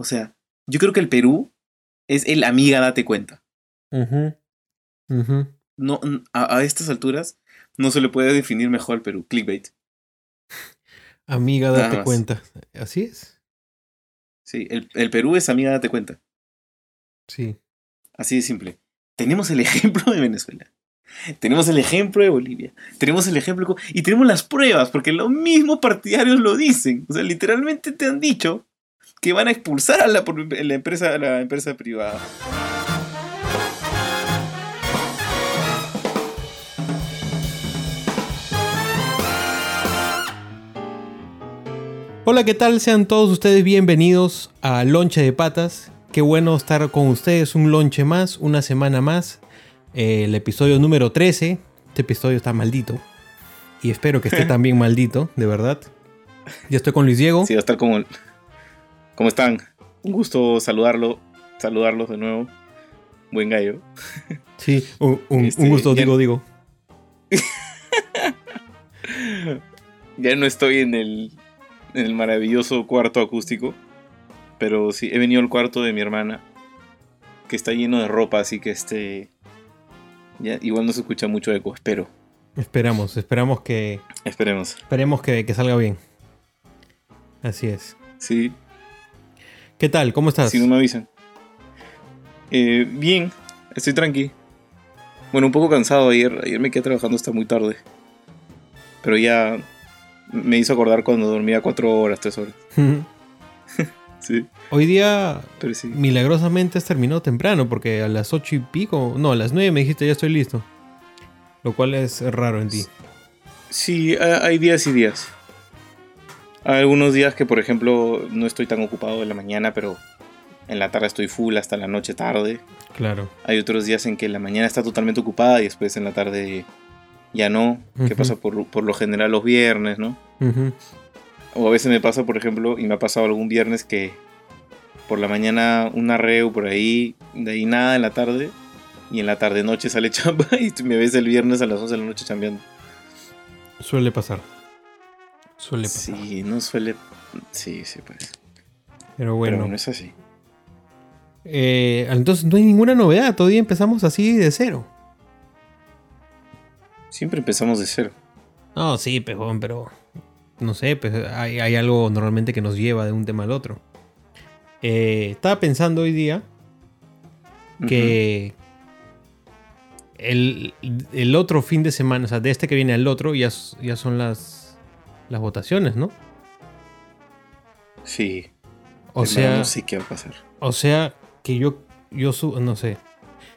O sea, yo creo que el Perú es el amiga, date cuenta. No, a, estas alturas no se le puede definir mejor al Perú. Clickbait. Amiga, date cuenta. Así es. Sí, el, el Perú es amiga, date cuenta. Sí. Así de simple. Tenemos el ejemplo de Venezuela. Tenemos el ejemplo de Bolivia. Tenemos el ejemplo y tenemos las pruebas, porque los mismos partidarios lo dicen. O sea, literalmente te han dicho que van a expulsar a la, empresa, a la empresa privada. Hola, ¿qué tal? Sean todos ustedes bienvenidos a Lonche de Patas. Qué bueno estar con ustedes un lonche más, una semana más. Eh, el episodio número 13. Este episodio está maldito. Y espero que esté también maldito, de verdad. Ya estoy con Luis Diego. Sí, va a estar como ¿Cómo están? Un gusto saludarlo, saludarlos de nuevo. Buen gallo. Sí, un, este, gusto, digo, digo. ya no estoy en el, en el maravilloso cuarto acústico, pero sí, he venido al cuarto de mi hermana, que está lleno de ropa, así que este... Ya, igual no se escucha mucho eco, espero. Esperamos, esperamos que... Esperemos. Esperemos que, que salga bien. Así es. Sí, ¿Qué tal? ¿Cómo estás? Si no me avisan. Eh, bien, estoy tranqui. Bueno, un poco cansado ayer. Ayer me quedé trabajando hasta muy tarde. Pero ya me hizo acordar cuando dormía cuatro horas, tres horas. sí. Hoy día, milagrosamente has terminado temprano, porque a las ocho y pico, no, a las nueve me dijiste ya estoy listo. Lo cual es raro en ti. Sí, hay días y días. Hay algunos días que, por ejemplo, no estoy tan ocupado en la mañana, pero en la tarde estoy full hasta la noche tarde. Claro. Hay otros días en que la mañana está totalmente ocupada y después en la tarde ya no, que pasa por, por, lo general los viernes, ¿no? O a veces me pasa, por ejemplo, y me ha pasado algún viernes que por la mañana una reu por ahí, de ahí nada en la tarde, y en la tarde noche sale chamba y me ves el viernes a las 11 de la noche chambeando. Suele pasar. Suele pasar. Sí, no suele. Sí, sí, pues. Pero bueno. Pero no es así. Eh, entonces no hay ninguna novedad, todavía empezamos así de cero. Siempre empezamos de cero. No, sí, pejón, pero. No sé, pues hay, algo normalmente que nos lleva de un tema al otro. Eh, estaba pensando hoy día que el, el, otro fin de semana, o sea, de este que viene al otro, ya, ya son las las votaciones, ¿no? Sí. O sea, no sé qué va a pasar. O sea, que yo, yo no sé.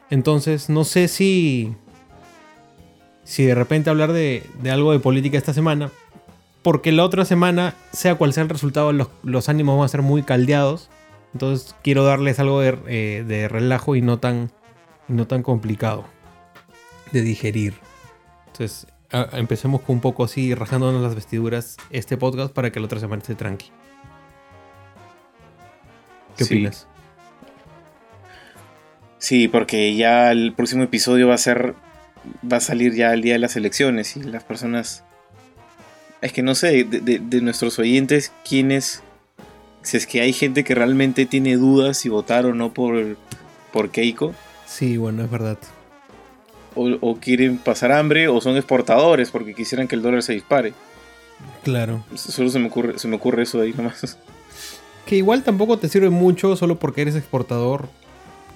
Entonces, no sé si, si de repente hablar de, algo de política esta semana, porque la otra semana, sea cual sea el resultado, los, ánimos van a ser muy caldeados. Entonces, quiero darles algo de, eh, de relajo y no tan, no tan complicado de digerir. Entonces, empecemos con un poco así, rajándonos las vestiduras este podcast para que la otra semana esté tranqui. ¿Qué opinas? Sí, porque ya el próximo episodio va a ser. Va a salir ya el día de las elecciones y las personas. Es que no sé, de, nuestros oyentes, quiénes. Si es que hay gente que realmente tiene dudas si votar o no por, por Keiko. Sí, bueno, es verdad o, quieren pasar hambre o son exportadores porque quisieran que el dólar se dispare. Claro. Solo se me ocurre, se me ocurre eso de ahí nomás. Que igual tampoco te sirve mucho solo porque eres exportador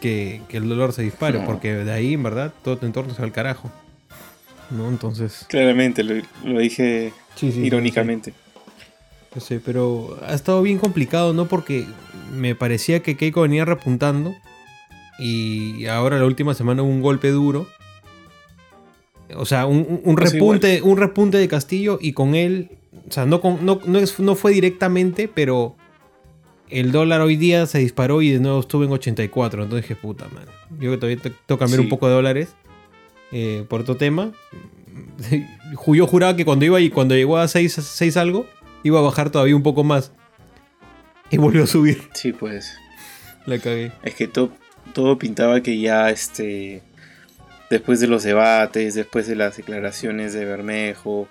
que, el dólar se dispare, porque de ahí, en verdad, todo tu entorno se va al carajo. ¿No? Entonces. Claramente, lo, dije irónicamente. No sé, pero ha estado bien complicado, ¿no? Porque me parecía que Keiko venía repuntando. Y ahora la última semana hubo un golpe duro. O sea, un, repunte, un repunte de Castillo y con él, o sea, no, no, no, fue directamente, pero el dólar hoy día se disparó y de nuevo estuvo en 84. Entonces dije, puta, man. Yo que todavía tengo que cambiar un poco de dólares eh, por otro tema. Yo juraba que cuando iba y cuando llegó a 6, 6 algo, iba a bajar todavía un poco más. Y volvió a subir. Sí, pues. La cagué. Es que todo, todo pintaba que ya este después de los debates, después de las declaraciones de Bermejo,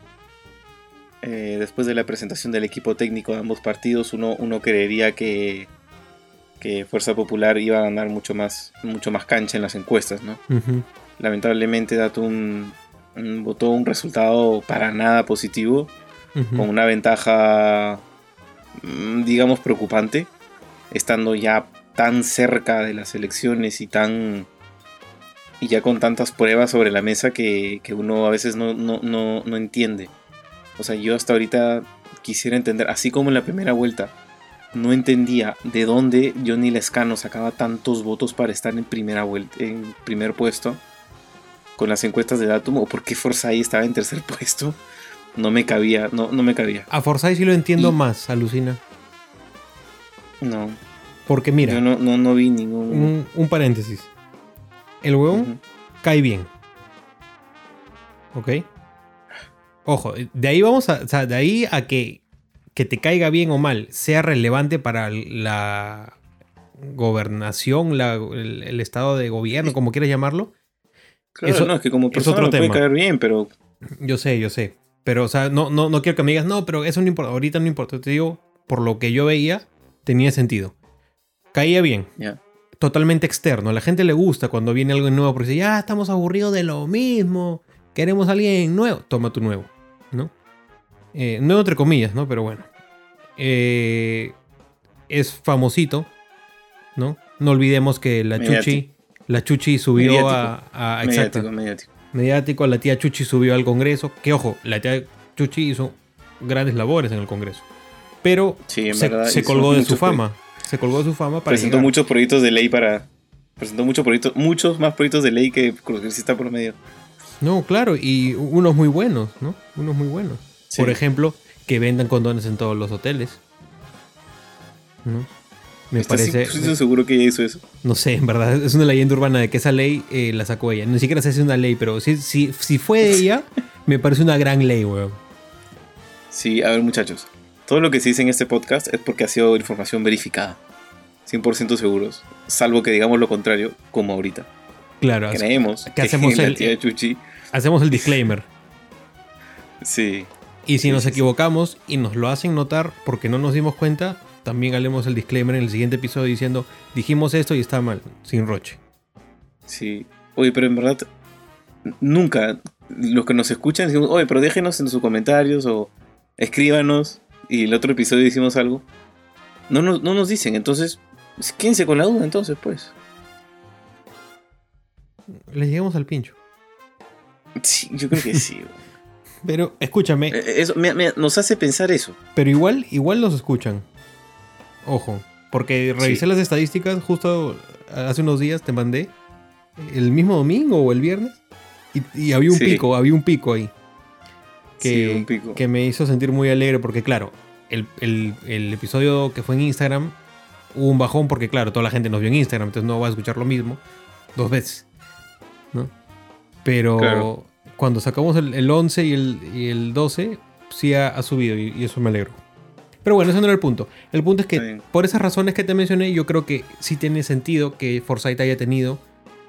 eh, después de la presentación del equipo técnico de ambos partidos, uno, uno creería que, que Fuerza Popular iba a ganar mucho más, mucho más cancha en las encuestas, ¿no? Lamentablemente Datum votó un resultado para nada positivo, con una ventaja, mm, digamos, preocupante, estando ya tan cerca de las elecciones y tan y ya con tantas pruebas sobre la mesa que, uno a veces no, no, no, entiende. O sea, yo hasta ahorita quisiera entender, así como en la primera vuelta, no entendía de dónde Johnny Lescano sacaba tantos votos para estar en primera vuelta, en primer puesto con las encuestas de Datum o por qué Forsyth estaba en tercer puesto. No me cabía, no, no me cabía. A Forsyth sí lo entiendo más, alucina. No. Porque mira. Yo no, no, vi ningún. Un, paréntesis. El huevón cae bien. ¿Ok? Ojo, de ahí vamos a. O sea, de ahí a que, que te caiga bien o mal sea relevante para la gobernación, la, el, estado de gobierno, como quieras llamarlo. Claro, no, es que como persona no puede caer bien, pero. Yo sé, yo sé. Pero, o sea, no, no, no quiero que me digas, no, pero eso no importa, ahorita no importa. Te digo, por lo que yo veía, tenía sentido. Caía bien. Totalmente externo. A la gente le gusta cuando viene algo nuevo porque dice, ya estamos aburridos de lo mismo. Queremos a alguien nuevo. Toma tu nuevo, ¿no? Eh, nuevo entre comillas, ¿no? Pero bueno. Eh, es famosito, ¿no? No olvidemos que la Chuchi la Chuchi subió a, a, Mediático, mediático. Mediático, la tía Chuchi subió al Congreso. Que ojo, la tía Chuchi hizo grandes labores en el Congreso. Pero se, colgó de su fama. Se colgó su fama para. Presentó muchos proyectos de ley para. Presentó muchos proyectos, muchos más proyectos de ley que está por medio. No, claro, y unos muy buenos, ¿no? Unos muy buenos. Por ejemplo, que vendan condones en todos los hoteles. ¿no? Me parece. Estoy seguro que ella hizo eso. No sé, en verdad. Es una leyenda urbana de que esa ley eh, la sacó ella. Ni siquiera sé si es una ley, pero si, si, si fue ella, me parece una gran ley, weón. Sí, a ver, muchachos. Todo lo que se dice en este podcast es porque ha sido información verificada. 100% seguros. Salvo que digamos lo contrario, como ahorita. Clala Creemos que, hacemos el, Chuchi. Hacemos el disclaimer. Sí. Y si nos equivocamos y nos lo hacen notar porque no nos dimos cuenta, también haremos el disclaimer en el siguiente episodio diciendo, dijimos esto y está mal, sin roche. Sí. Oye, pero en verdad, nunca los que nos escuchan decimos, oye, pero déjenos en sus comentarios o escríbanos y el otro episodio hicimos algo. No, no, no nos dicen, entonces, quédense con la duda entonces, pues. Les llegamos al pincho. Sí, yo creo que sí. pero escúchame. Eh, eso, nos hace pensar eso. Pero igual, igual nos escuchan. Ojo, porque revisé las estadísticas justo hace unos días, te mandé el mismo domingo o el viernes y, había un pico, había un pico ahí. Que, un pico. que me hizo sentir muy alegre porque claro, el, episodio que fue en Instagram hubo un bajón porque claro, toda la gente nos vio en Instagram, entonces no va a escuchar lo mismo dos veces. ¿no? Pero cuando sacamos el, 11 y el, 12, sí ha, subido y, eso me alegro. Pero bueno, ese no era el punto. El punto es que por esas razones que te mencioné, yo creo que sí tiene sentido que Forsyth haya tenido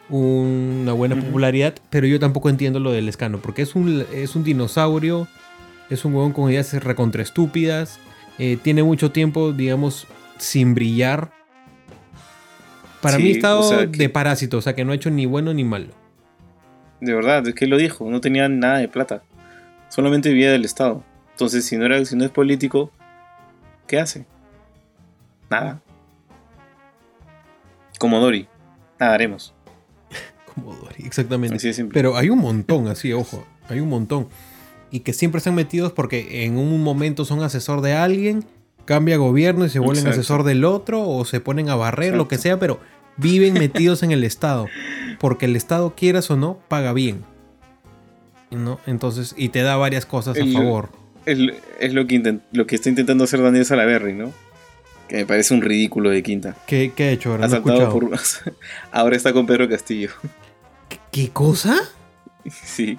una buena popularidad, pero yo tampoco entiendo lo del escano, porque es un, es un dinosaurio, es un huevón con ideas recontra estúpidas, eh, tiene mucho tiempo, digamos, sin brillar. Para mí, estado de parásito, o sea, que no ha hecho ni bueno ni malo. De verdad, es que lo dijo, no tenía nada de plata, solamente vivía del Estado. Entonces, si no, era, si no es político, ¿Qué hace? Nada. Como Dory. Nada haremos. Exactamente. Pero hay un montón, así, ojo. Hay un montón. Y que siempre están metidos porque en un momento son asesor de alguien, cambia gobierno y se vuelven asesor del otro, o se ponen a barrer, lo que sea, pero viven metidos en el Estado. Porque el Estado, quieras o no, paga bien. ¿No? Entonces, y te da varias cosas a favor es, lo, que lo que está intentando hacer Daniel Salaverry, ¿no? Que me parece un ridículo de quinta. ¿Qué, qué ha hecho ahora? ahora está con Pedro Castillo. ¿Qué, cosa? Sí.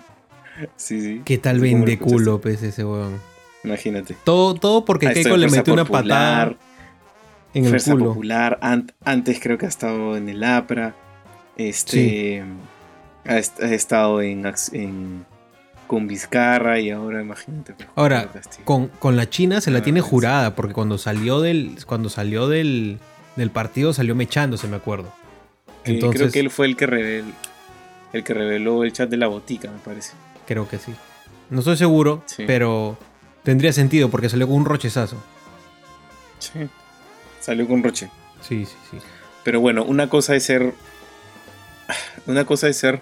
Sí, sí. ¿Qué tal vende culo, pues, ese weón? Imagínate. Todo, todo porque Keiko le metió una patada en el culo. popular. antes creo que ha estado en el APRA. Este. Ha, estado en, en con Vizcarra y ahora imagínate. Pues, ahora, con, la China se la tiene jurada, porque cuando salió del, cuando salió del, del partido salió mechándose, me acuerdo. Entonces, creo que él fue el que, reveló, el que reveló el chat de la botica, me parece. Creo que sí. No estoy seguro, pero tendría sentido porque salió con un rochezazo. Sí, salió con roche. Sí, sí, sí. Pero bueno, una cosa es ser. Una cosa es ser.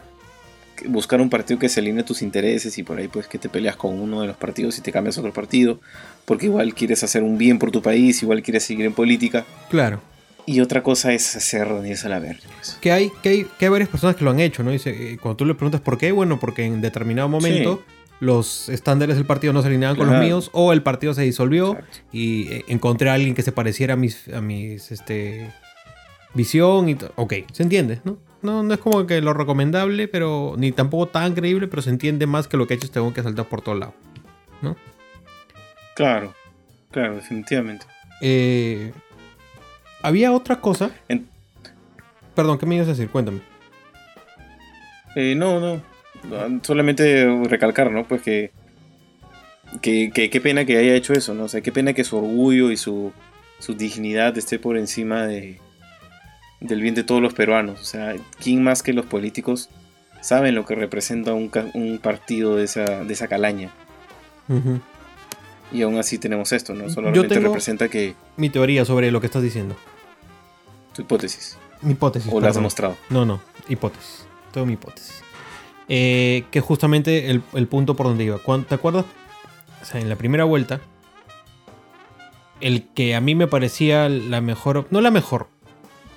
Buscar un partido que se alinee a tus intereses y por ahí pues que te peleas con uno de los partidos y te cambias a otro partido. Porque igual quieres hacer un bien por tu país, igual quieres seguir en política. Claro. Y otra cosa es hacer reunirse a la verga. Pues. Que, hay, que, hay, que hay varias personas que lo han hecho, ¿no? Dice, eh, cuando tú le preguntas por qué, bueno, porque en determinado momento los estándares del partido no se alineaban con los míos o el partido se disolvió y eh, encontré a alguien que se pareciera a mis, a mis este, visión y ok, se entiende, ¿no? ¿no? No es como que lo recomendable, pero ni tampoco tan creíble, pero se entiende más que lo que ha hecho este que saltar por todos lados, ¿no? Claro, claro, definitivamente. Eh, había otra cosa. Perdón, ¿qué me ibas a decir? Cuéntame. Eh, no, no. Solamente recalcar, ¿no? Pues que, que, qué pena que haya hecho eso, ¿no? O sea, qué pena que su orgullo y su, su dignidad esté por encima de, del bien de todos los peruanos. O sea, ¿quién más que los políticos saben lo que representa un, un partido de esa, de esa calaña? Y aún así tenemos esto, ¿no? Solamente representa que... Mi teoría sobre lo que estás diciendo. Tu hipótesis. Mi hipótesis. ¿O la has demostrado? No, no, hipótesis. Tengo mi hipótesis. Eh, que justamente el, punto por donde iba. ¿Te acuerdas? O sea, en la primera vuelta, el que a mí me parecía la mejor, no la mejor,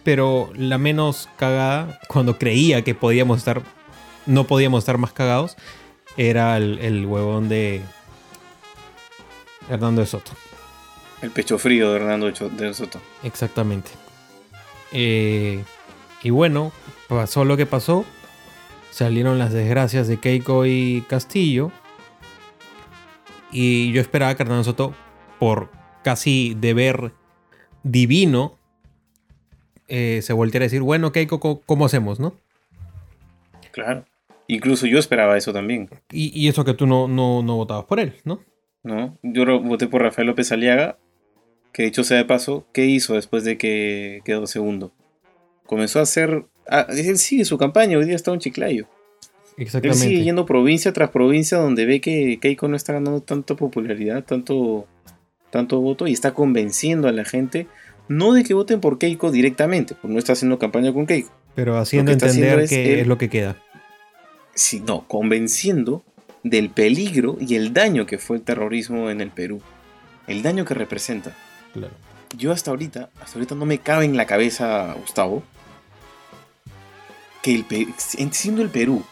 pero la menos cagada, cuando creía que podíamos estar, no podíamos estar más cagados, era el, el huevón de Hernando de Soto. El pecho frío de Hernando de Soto. Exactamente. Eh, y bueno, pasó lo que pasó. Salieron las desgracias de Keiko y Castillo. Y yo esperaba que Hernando Soto, por casi deber divino, eh, se volteara a decir, bueno, Keiko, ¿cómo, hacemos, no? Claro. Incluso yo esperaba eso también. Y, eso que tú no, no, no votabas por él, ¿no? ¿No? Yo voté por Rafael López Aliaga, que dicho sea de paso, ¿qué hizo después de que quedó segundo? Comenzó a hacer... Ah, él sigue su campaña, hoy día está un chiclayo. Exactamente. Él sigue yendo provincia tras provincia donde ve que Keiko no está ganando tanta popularidad, tanto, tanto voto y está convenciendo a la gente, no de que voten por Keiko directamente, porque no está haciendo campaña con Keiko. Pero haciendo entender que es lo que queda. Sí, no, convenciendo del peligro y el daño que fue el terrorismo en el Perú. El daño que representa. Claro. Yo hasta ahorita, hasta ahorita no me cabe en la cabeza, Gustavo, que el, siendo el Perú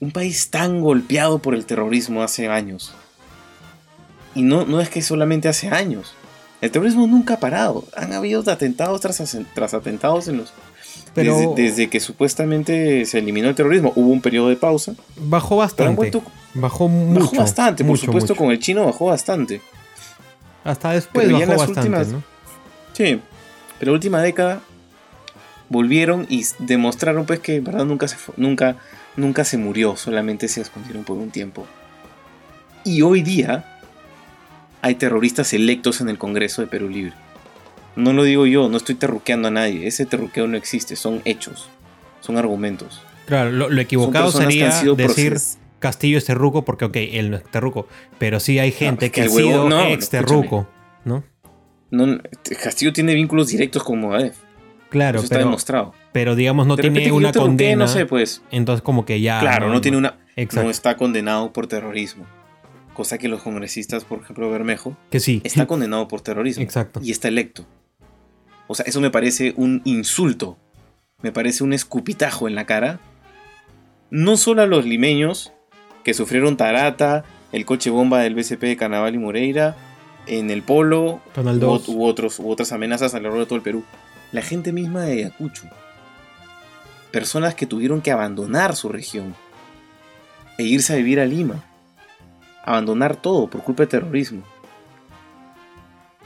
un país tan golpeado por el terrorismo hace años, y no, no es que solamente hace años, el terrorismo nunca ha parado. Han habido atentados tras, tras atentados en los desde, que supuestamente se eliminó el terrorismo, hubo un periodo de pausa. Bajó bastante. Bajó mucho. Bajó bastante, por supuesto, con el chino bajó bastante. Hasta después bajó bastante, Sí, pero la última década volvieron y demostraron pues que en verdad nunca se, nunca, nunca se murió, solamente se escondieron por un tiempo. Y hoy día hay terroristas electos en el Congreso de Perú Libre. No lo digo yo, no estoy terruqueando a nadie. Ese terruqueo no existe, son hechos, son argumentos. Claro, lo, equivocado sería decir Castillo es terruco porque, ok, él no es terruco, pero sí hay gente que, ha sido ex terruco, ¿no? ¿no? Castillo tiene vínculos directos con Mogadef. Claro, Eso está demostrado. Pero digamos, no tiene una condena. No sé, pues. Entonces, como que ya. Claro, no, tiene una. No está condenado por terrorismo. Cosa que los congresistas, por ejemplo, Bermejo. Que sí. Está condenado por terrorismo. Exacto. Y está electo. O sea, eso me parece un insulto. Me parece un escupitajo en la cara. No solo a los limeños que sufrieron Tarata, el coche bomba del BCP de Carnaval y Moreira, en el Polo, u, otros, u otras amenazas a lo largo de todo el Perú. La gente misma de Ayacucho. Personas que tuvieron que abandonar su región e irse a vivir a Lima. Abandonar todo por culpa de terrorismo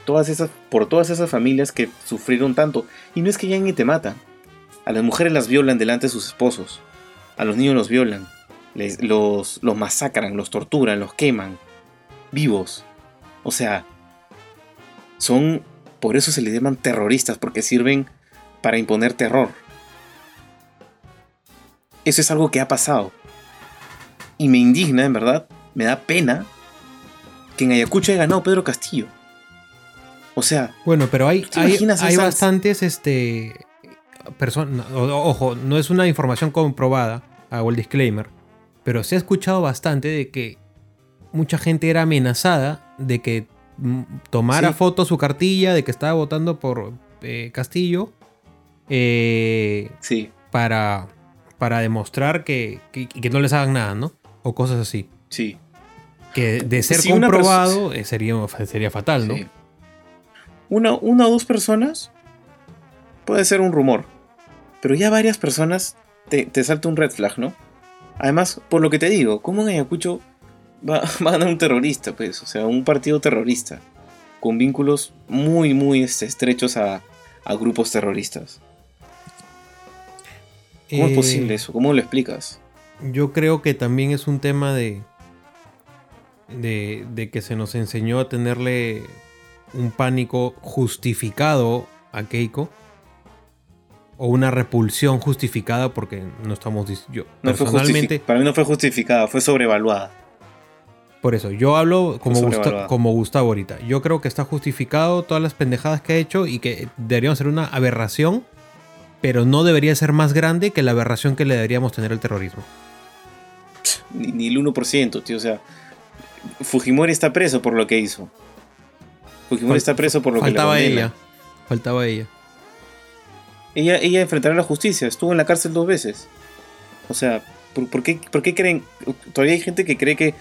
todas esas, por todas esas familias que sufrieron tanto. Y no es que ya ni te matan. A las mujeres las violan delante de sus esposos. A los niños los violan. Les, los, los masacran, los torturan, los queman. Vivos. O sea, son... Por eso se les llaman terroristas, porque sirven para imponer terror. Eso es algo que ha pasado. Y me indigna, en verdad, me da pena que en Ayacucho haya ganado Pedro Castillo. O sea. Bueno, pero hay, hay, bastantes este, personas. Ojo, no es una información comprobada, hago el disclaimer. Pero se ha escuchado bastante de que mucha gente era amenazada de que tomara foto su cartilla de que estaba votando por eh, Castillo. Eh, sí. Para, para demostrar que, que, no les hagan nada, ¿no? O cosas así. Sí. Que de ser comprobado eh, sería, sería fatal, ¿no? Una, una o dos personas puede ser un rumor. Pero ya varias personas te, te salta un red flag, ¿no? Además, por lo que te digo, ¿cómo en Ayacucho va, a ganar un terrorista? Pues, o sea, un partido terrorista. Con vínculos muy, muy este, estrechos a, grupos terroristas. ¿Cómo es posible eh, eso? ¿Cómo lo explicas? Yo creo que también es un tema de, de, de, que se nos enseñó a tenerle un pánico justificado a Keiko o una repulsión justificada porque no estamos yo personalmente. para mí no fue justificada fue sobrevaluada. Por eso yo hablo como, como Gustavo ahorita. Yo creo que está justificado todas las pendejadas que ha hecho y que deberían ser una aberración pero no debería ser más grande que la aberración que le deberíamos tener al terrorismo. Ni, el 1% tío o sea Fujimori está preso por lo que hizo. Fujimori está preso por lo que le faltaba ella faltaba ella ella, ella enfrentará la justicia, estuvo en la cárcel dos veces. O sea, ¿por, qué, por qué, creen? Todavía hay gente que cree que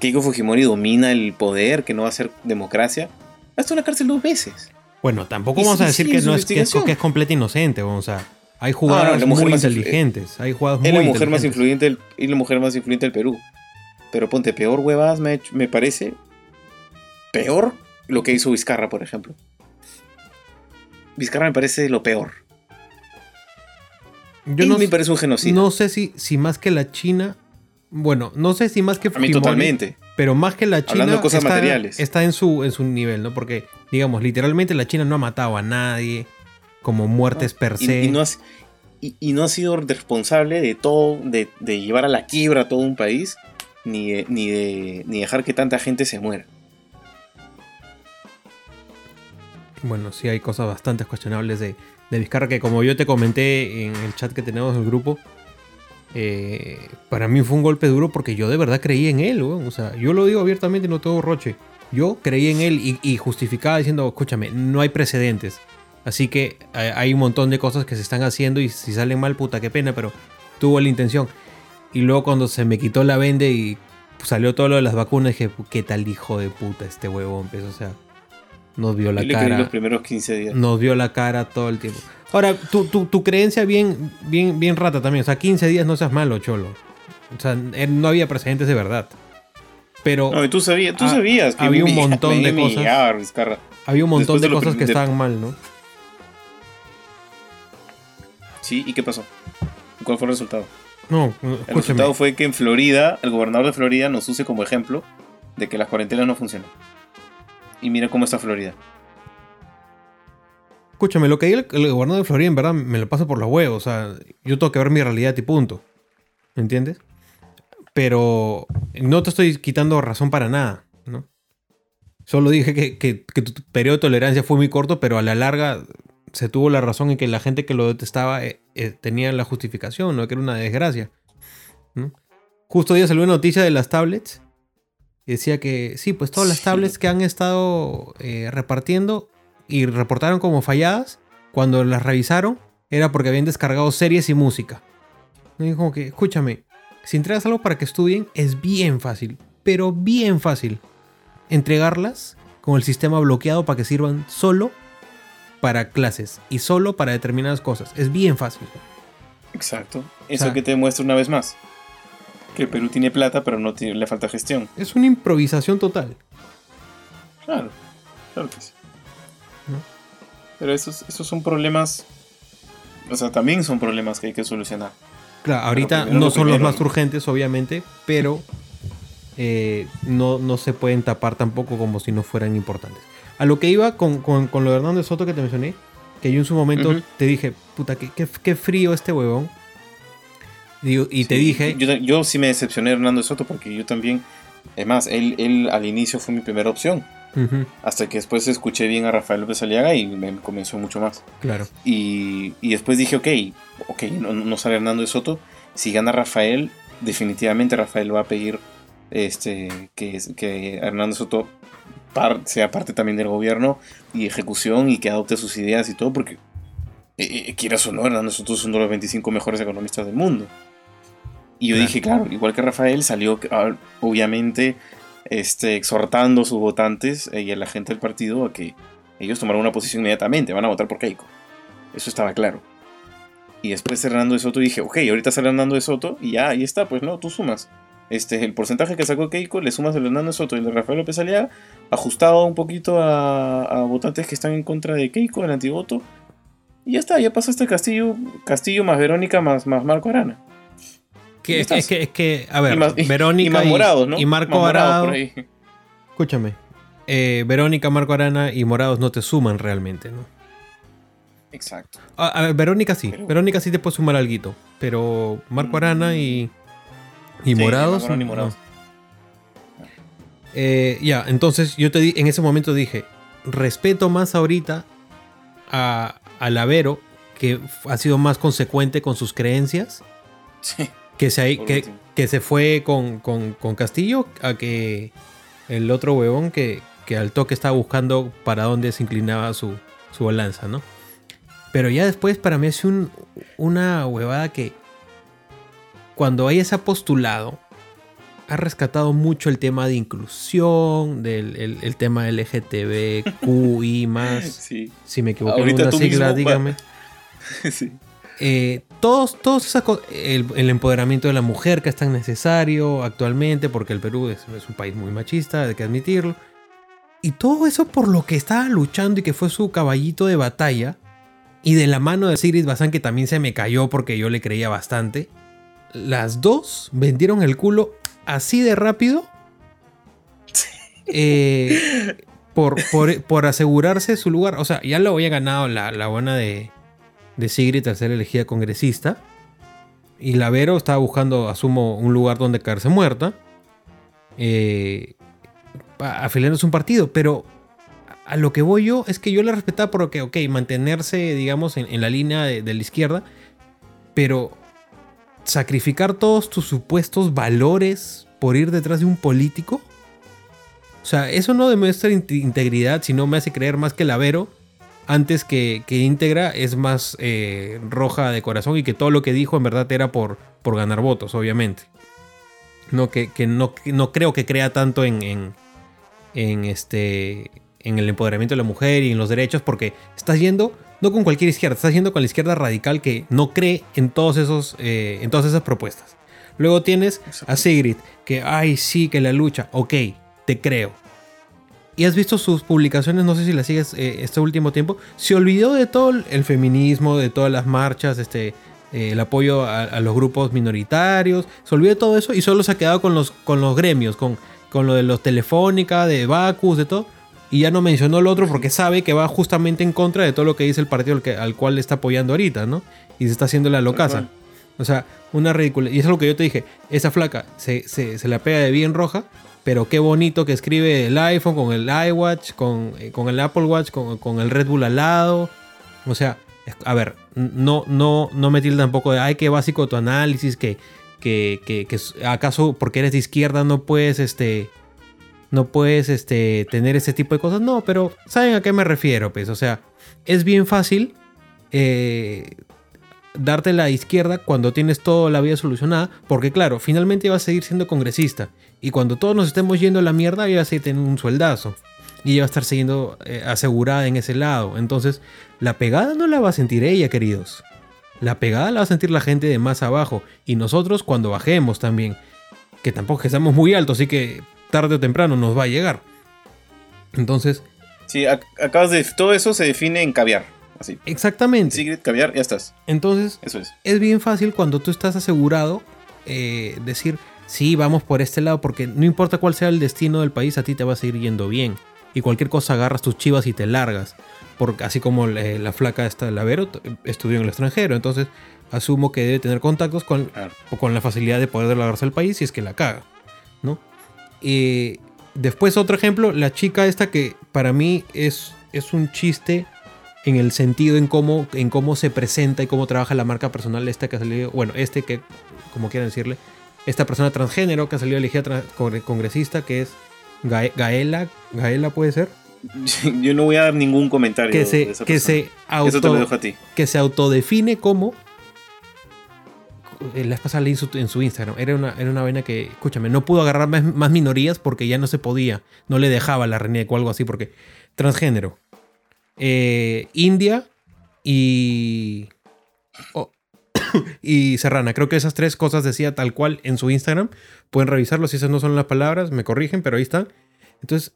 Keiko Fujimori domina el poder, que no va a ser democracia. Ha estado en la cárcel dos veces. Bueno, tampoco vamos a decir que, no es, que, es, que es inocente, o sea, hay jugadas muy inteligentes, hay jugadas muy es la mujer más influyente del, es la mujer más influyente del Perú. Pero ponte, peor huevadas me, me parece peor lo que hizo Vizcarra, por ejemplo. Vizcarra me parece lo peor. Yo no, me parece un genocidio. No sé si, si más que la China. Bueno, no sé si más que Fujimori, totalmente. Pero más que la China. Hablando de cosas materiales. Está en su, en su nivel, ¿no? Porque, digamos, literalmente la China no ha matado a nadie. Como muertes per se. Y, no ha, y, no ha sido responsable de todo. De, llevar a la quiebra a todo un país. Ni ni, de, ni dejar que tanta gente se muera. Bueno, sí hay cosas bastante cuestionables de, de Vizcarra, que como yo te comenté en el chat que tenemos del grupo, eh, para mí fue un golpe duro porque yo de verdad creí en él, o sea, yo lo digo abiertamente, no todo roche. Yo creí en él y, justificaba diciendo, escúchame, no hay precedentes. Así que hay un montón de cosas que se están haciendo y si salen mal, puta, qué pena, pero tuvo la intención. Y luego cuando se me quitó la vende y salió todo lo de las vacunas, dije, ¿qué tal hijo de puta este huevón? Pues, o sea, nos vio la cara. los primeros 15 días. Nos vio la cara todo el tiempo. Ahora, tu, tu, creencia bien, bien, bien rata también. O sea, 15 días no seas malo, cholo. O sea, no había precedentes de verdad. Pero. No, tú sabías, tú sabías que había un montón de cosas. había un montón de, cosas que estaban mal, ¿no? Sí, ¿y qué pasó? ¿Cuál fue el resultado? No, el resultado fue que en Florida, el gobernador de Florida nos use como ejemplo de que las cuarentenas no funcionan y mira cómo está Florida. Escúchame, lo que hay el, gobernador de Florida en verdad me lo paso por los huevos. O sea, yo tengo que ver mi realidad y punto. ¿Me entiendes? Pero no te estoy quitando razón para nada, ¿no? Solo dije que, tu periodo de tolerancia fue muy corto, pero a la larga se tuvo la razón en que la gente que lo detestaba eh, eh, tenía la justificación, ¿no? Que era una desgracia. Justo hoy salió una noticia de las tablets y decía que sí, pues todas las tablets que han estado eh, repartiendo y reportaron como falladas, cuando las revisaron, era porque habían descargado series y música. Y como que, escúchame, si entregas algo para que estudien, es bien fácil, pero bien fácil. Entregarlas con el sistema bloqueado para que sirvan solo para clases y solo para determinadas cosas. Es bien fácil. Exacto. Eso que te muestra una vez más que Perú tiene plata, pero no tiene, le falta gestión. Es una improvisación total. Claro, claro que sí. Pero esos, esos son problemas. O sea, también son problemas que hay que solucionar. Claro, ahorita no son los más urgentes, obviamente, pero eh, no, no se pueden tapar tampoco como si no fueran importantes. A lo que iba con, con, con lo de Hernández Soto que te mencioné, que yo en su momento te dije, puta, qué, qué, frío este huevón. Y, te dije... Yo, yo, sí me decepcioné de Hernando Soto porque yo también... Es más, él, él al inicio fue mi primera opción. Hasta que después escuché bien a Rafael López Aliaga y me convenció mucho más. Claro. Y, y después dije, ok, ok, no, no, sale Hernando de Soto. Si gana Rafael, definitivamente Rafael va a pedir este, que, que Hernando Soto sea parte también del gobierno y ejecución y que adopte sus ideas y todo, porque eh, eh quieras o no, Hernando Soto es uno de los 25 mejores economistas del mundo. Y yo dije, claro, igual que Rafael, salió ah, obviamente este, exhortando a sus votantes y a la gente del partido a que ellos tomaran una posición inmediatamente, van a votar por Keiko. Eso estaba claro. Y después Hernando de Soto dije, ok, ahorita sale Hernando de Soto y ya, ahí está, pues no, tú sumas. Este, el porcentaje que sacó Keiko, le sumas el Hernando de Soto y el de Rafael López Aliaga, ajustado un poquito a, votantes que están en contra de Keiko, el antivoto. Y ya está, ya pasó este Castillo, Castillo más Verónica más, más Marco Arana. Que, es, que, es que, a ver, Verónica y, Morados, ¿no? y Marco Arana. Escúchame. Eh, Verónica, Marco Arana y Morados no te suman realmente, ¿no? Exacto. A, ver, Verónica sí. Verónica sí te puede sumar algo. Pero Marco mm. Arana y. Y Morados. Eh, ya, entonces yo te di, en ese momento dije, respeto más ahorita a, a Lavero, que ha sido más consecuente con sus creencias. Sí que se, que, que, se fue con, Castillo a que el otro huevón que, al toque estaba buscando para dónde se inclinaba su, su balanza, ¿no? Pero ya después para mí es un, una huevada que cuando hay ese postulado ha rescatado mucho el tema de inclusión, del el, tema LGTBQI más. Sí. Si me equivoco en una sigla, dígame. sí. Eh, todos, todos el, empoderamiento de la mujer que es tan necesario actualmente, porque el Perú es, un país muy machista, hay que admitirlo. Y todo eso por lo que estaba luchando y que fue su caballito de batalla, y de la mano de Sigrid Bazán, que también se me cayó porque yo le creía bastante, las dos vendieron el culo así de rápido. Eh, por, por, asegurarse su lugar. O sea, ya lo había ganado la, la buena de, de Sigrid al ser elegida congresista. Y Lavero estaba buscando, asumo, un lugar donde caerse muerta. Eh, afiliándose un partido. Pero a lo que voy yo es que yo la respetaba porque, ok, mantenerse, digamos, en, la línea de, la izquierda. Pero sacrificar todos tus supuestos valores por ir detrás de un político. O sea, eso no demuestra integridad, sino me hace creer más que Lavero antes que, que íntegra es más eh, roja de corazón y que todo lo que dijo en verdad era por, por ganar votos, obviamente. No, que, no, no creo que crea tanto en, en, este, en el empoderamiento de la mujer y en los derechos, porque estás yendo no con cualquier izquierda, estás yendo con la izquierda radical que no cree en, todos esos, eh, en todas esas propuestas. Luego tienes a Sigrid, que, ay, sí, que la lucha, ok, te creo y has visto sus publicaciones, no sé si las sigues eh, este último tiempo, se olvidó de todo el feminismo, de todas las marchas, este, eh, el apoyo a, los grupos minoritarios, se olvidó de todo eso y solo se ha quedado con los, con los gremios, con, con lo de los Telefónica, de Bacus, de todo. Y ya no mencionó el otro porque sabe que va justamente en contra de todo lo que dice el partido al, que, al cual le está apoyando ahorita, ¿no? Y se está haciendo la locaza. O sea, una ridícula. Y eso es lo que yo te dije. Esa flaca se, se, se la pega de bien roja pero qué bonito que escribe el iPhone con el iWatch, con, eh, con el Apple Watch, con, el Red Bull al lado. O sea, a ver, no, no, no me tilda tampoco de, ay, qué básico tu análisis, que, que, que, acaso porque eres de izquierda no puedes, este, no puedes, este, tener ese tipo de cosas. No, pero ¿saben a qué me refiero? Pues, o sea, es bien fácil eh, darte la izquierda cuando tienes toda la vida solucionada, porque claro, finalmente vas a seguir siendo congresista y cuando todos nos estemos yendo a la mierda, ella va a seguir teniendo un sueldazo. Y ella va a estar siguiendo eh, asegurada en ese lado. Entonces, la pegada no la va a sentir ella, queridos. La pegada la va a sentir la gente de más abajo. Y nosotros cuando bajemos también. Que tampoco que estamos muy altos, así que tarde o temprano nos va a llegar. Entonces. Sí, acabas de. Todo eso se define en caviar. Así. Exactamente. Sigrid, caviar, ya estás. Entonces. Eso es. Es bien fácil cuando tú estás asegurado. Eh, decir, sí, vamos por este lado, porque no importa cuál sea el destino del país, a ti te va a seguir yendo bien. y cualquier cosa agarras tus chivas y te largas. Porque así como la, flaca esta la Vero estudió en el extranjero, entonces asumo que debe tener contactos con, con la facilidad de poder largarse al país si es que la caga, ¿no? Y después otro ejemplo, la chica esta que para mí es, es un chiste en el sentido en cómo, en cómo se presenta y cómo trabaja la marca personal esta que ha salido, bueno, este que, como quieran decirle, esta persona transgénero que ha salido elegida congresista, que es Gaela, Gaela puede ser. Yo no voy a dar ningún comentario. Que se, que se, auto, que se autodefine como eh, la vez pasada en su, en su Instagram. Era una, era una vena que, escúchame, no pudo agarrar más, minorías porque ya no se podía. No le dejaba la RENIEC o algo así porque transgénero. Eh, India y... Oh, y Serrana. Creo que esas tres cosas decía tal cual en su Instagram. Pueden revisarlo si esas no son las palabras, me corrigen, pero ahí están. Entonces,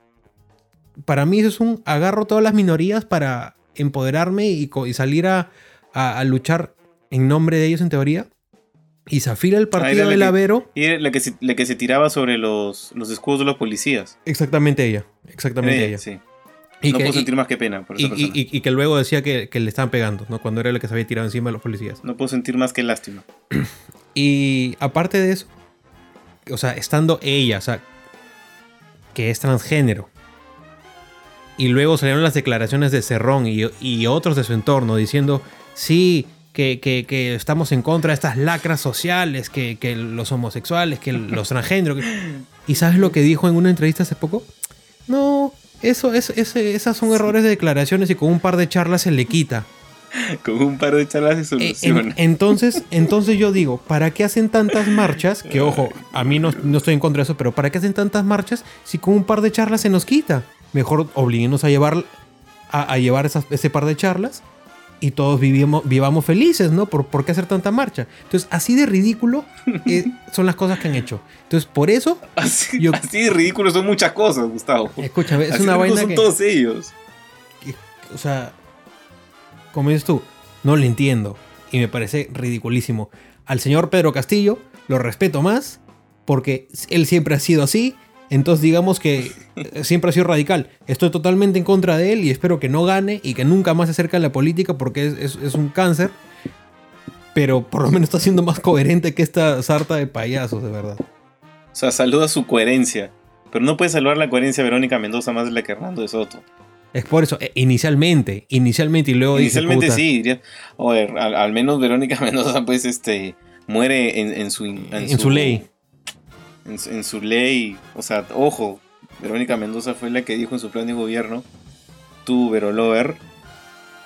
para mí eso es un agarro todas las minorías para empoderarme y, salir a, luchar en nombre de ellos en teoría. Y Zafira el partido del Avero. Y la que, se, la que se tiraba sobre los, los escudos de los policías. Exactamente ella. Exactamente eh, ella. Sí. Y no puedo sentir más que pena por esa y, y, que luego decía que, le estaban pegando, ¿no? Cuando era el que se había tirado encima de los policías. No puedo sentir más que lástima. y aparte de eso, o sea, estando ella, o sea, que es transgénero, y luego salieron las declaraciones de Cerrón y, otros de su entorno diciendo, sí, que, que, estamos en contra de estas lacras sociales, que, que los homosexuales, que los transgéneros. ¿Y sabes lo que dijo en una entrevista hace poco? No, eso, es, esas son errores de declaraciones y con un par de charlas se le quita. Con un par de charlas se eh, soluciona. entonces, entonces yo digo, ¿para qué hacen tantas marchas? Que ojo, a mí no, no, estoy en contra de eso, pero ¿para qué hacen tantas marchas si con un par de charlas se nos quita? Mejor obliguenos a llevar, a, llevar ese par de charlas y todos vivimos, vivamos felices, ¿no? ¿Por, ¿Por, qué hacer tanta marcha? Entonces, así de ridículo eh, son las cosas que han hecho. Entonces, por eso. Así, de ridículo son muchas cosas, Gustavo. Escúchame, es una vaina. son todos ellos. o sea, como dices tú, no lo entiendo. Y me parece ridiculísimo. Al señor Pedro Castillo lo respeto más porque él siempre ha sido así entonces digamos que eh, siempre ha sido radical. Estoy totalmente en contra de él y espero que no gane y que nunca más se acerque a la política porque es, un cáncer. Pero por lo menos está siendo más coherente que esta sarta de payasos, de verdad. O sea, saluda su coherencia. Pero no puede saludar la coherencia de Verónica Mendoza más de la que Hernando de Soto. Es por eso, eh, inicialmente, inicialmente y luego Inicialmente sí, diría, al, menos Verónica Mendoza pues este muere en, su, en, su, ley en, su ley, o sea, ojo, Verónica Mendoza fue la que dijo en su plan de gobierno, tú, Verolover,